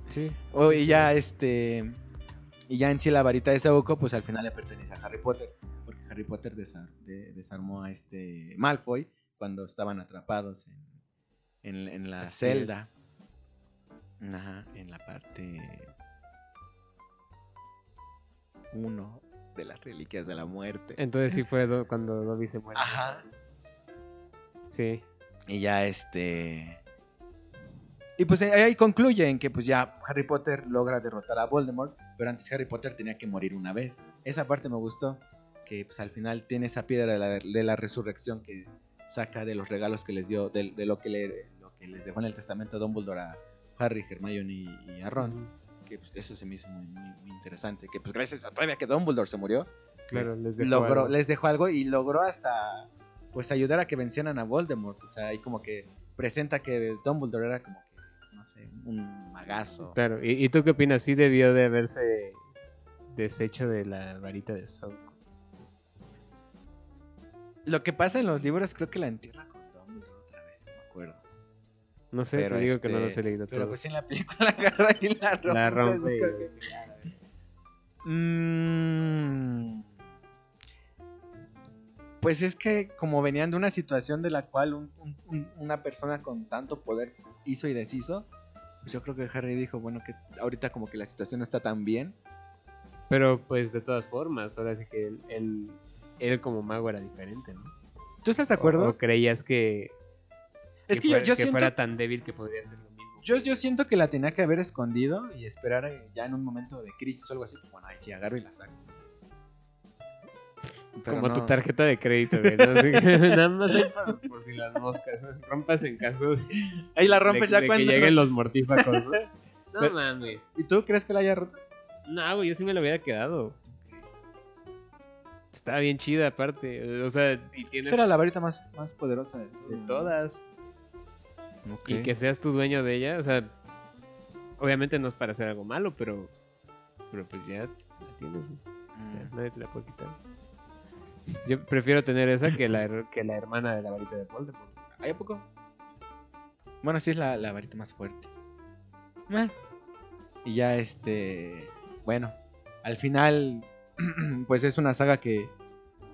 Sí.
Oh, y ya este. Y ya en sí la varita de Saúco, pues al final le pertenece a Harry Potter. Porque Harry Potter desa- de- desarmó a este Malfoy cuando estaban atrapados en, en- en la
Así
celda.
es.
Ajá, en la parte 1 de las reliquias de la muerte.
Entonces sí fue do- cuando Dobby se muere.
Ajá.
Sí.
Y ya este. Y pues ahí ahí concluye en que pues ya Harry Potter logra derrotar a Voldemort, pero antes Harry Potter tenía que morir una vez. Esa parte me gustó, que pues al final tiene esa piedra de la, de la resurrección que saca de los regalos que les dio, de, de lo, que le, lo que les dejó en el testamento Dumbledore a Harry, Hermione y, y a Ron. Que pues, eso se me hizo muy, muy, muy interesante, que pues gracias a todavía que Dumbledore se murió,
Claro,
pues,
les dejó
logró,
algo.
les dejó algo y logró hasta pues ayudar a que vencieran a Voldemort. O sea, ahí como que presenta que Dumbledore era como que, no sé, un magazo.
Claro. ¿Y, y tú qué opinas? Sí debió de haberse deshecho de la varita de Sauco.
Lo que pasa en los libros creo que la entierra No
sé,
Pero
te digo que no
este,
los he leído
Pero
todos.
pues en la película la agarra y la rompe.
la rompe.
que- Mm. Pues es que como venían de una situación de la cual un- un- un- una persona con tanto poder hizo y deshizo, pues yo creo que Harry dijo, bueno, que ahorita como que la situación no está tan bien.
Pero pues de todas formas, ahora sí que él, él, él como mago era diferente, ¿no?
¿Tú estás de acuerdo?
¿O, o creías que,
es que, yo, yo
que
siento,
fuera tan débil que podría ser lo mismo?
yo, yo siento que la tenía que haber escondido y esperar eh, ya en un momento de crisis o algo así. pues, Bueno, ahí sí agarro y la saco. Pero
Como tu tarjeta de crédito, güey. ¿no? Así que nada más ahí por, por si las moscas. ¿no? Rompas en caso de,
Ahí la
de-
rompes
de
ya
que
cuando...
lleguen los mortífacos, ¿no? No
Pero-
mames.
¿Y tú crees que la haya roto?
No, güey, yo sí me lo hubiera quedado. Estaba bien chida aparte. O sea, y tienes
Esa era la varita más, más poderosa de,
de todas. Y que seas tu dueño de ella. O sea, obviamente no es para hacer algo malo, pero, pero pues ya la tienes. Ya,
Mm.
nadie te la puede quitar. Yo prefiero tener esa que la, que la hermana de la varita de Voldemort.
¿Hay a poco? Bueno, sí es la, la varita más fuerte. Y ya este. bueno, al final, pues es una saga que,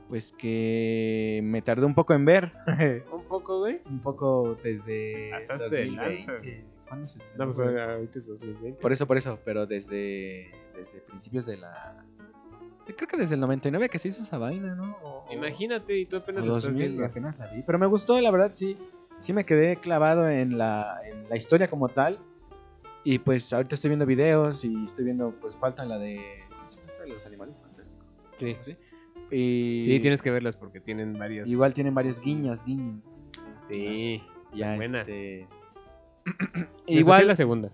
pues que me tardé un poco en ver.
Un poco, güey.
un poco desde
Pasaste de lanza,
2020. ¿Cuándo se estrenó,
No, pues ahorita es 2020.
Por eso, por eso, pero desde, desde principios de la... Creo que desde el 99 que se hizo esa vaina, ¿no? O-
Imagínate, y tú apenas lo estás
2000 y
viendo.
apenas la vi. Pero me gustó, la verdad, sí. Sí me quedé clavado en la, en la historia como tal. Y pues ahorita estoy viendo videos y estoy viendo, pues falta la de... ¿cómo se llama esta de los animales fantásticos?
Sí.
¿Sí? Y
Sí, tienes que verlas porque tienen varios.
Igual tienen varios guiños, guiños.
Sí.
Ya,
buenas.
este...
Igual la segunda.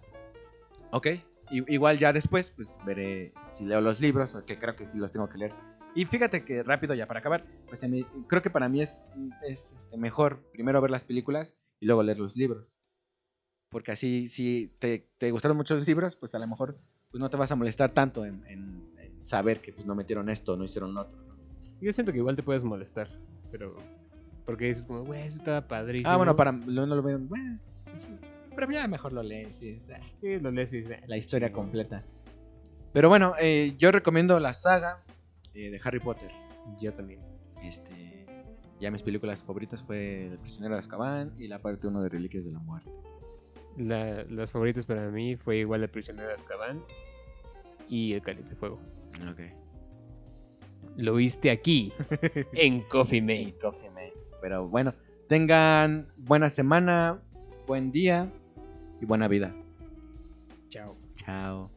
Ok. Igual ya después, pues veré si leo los libros, o que creo que sí los tengo que leer. Y fíjate que rápido ya para acabar, pues me- creo que para mí es, es este, mejor primero ver las películas y luego leer los libros. Porque así, si te, te gustaron mucho los libros, pues a lo mejor pues no te vas a molestar tanto en, en- en saber que pues no metieron esto, no hicieron lo otro. ¿no?
Yo siento que igual te puedes molestar, pero. Porque dices, como, güey, eso estaba padrísimo.
Ah, bueno, para no lo veo. Bueno, sí, pero ya mejor lo lees. es, ah,
Sí, lo lees y "Ah,
la historia
chingón".
completa. Pero bueno, eh, yo recomiendo la saga eh, de Harry Potter.
Yo también.
Este, ya mis películas favoritas fue El prisionero de Azkaban y la parte 1 de Reliquias de la Muerte.
La- las favoritas para mí fue igual El prisionero de Azkaban y El cáliz de fuego.
Ok.
Lo viste aquí, en Coffee Mate.
Coffee Mates. Pero bueno, tengan buena semana, buen día y buena vida.
Chao.
Chao.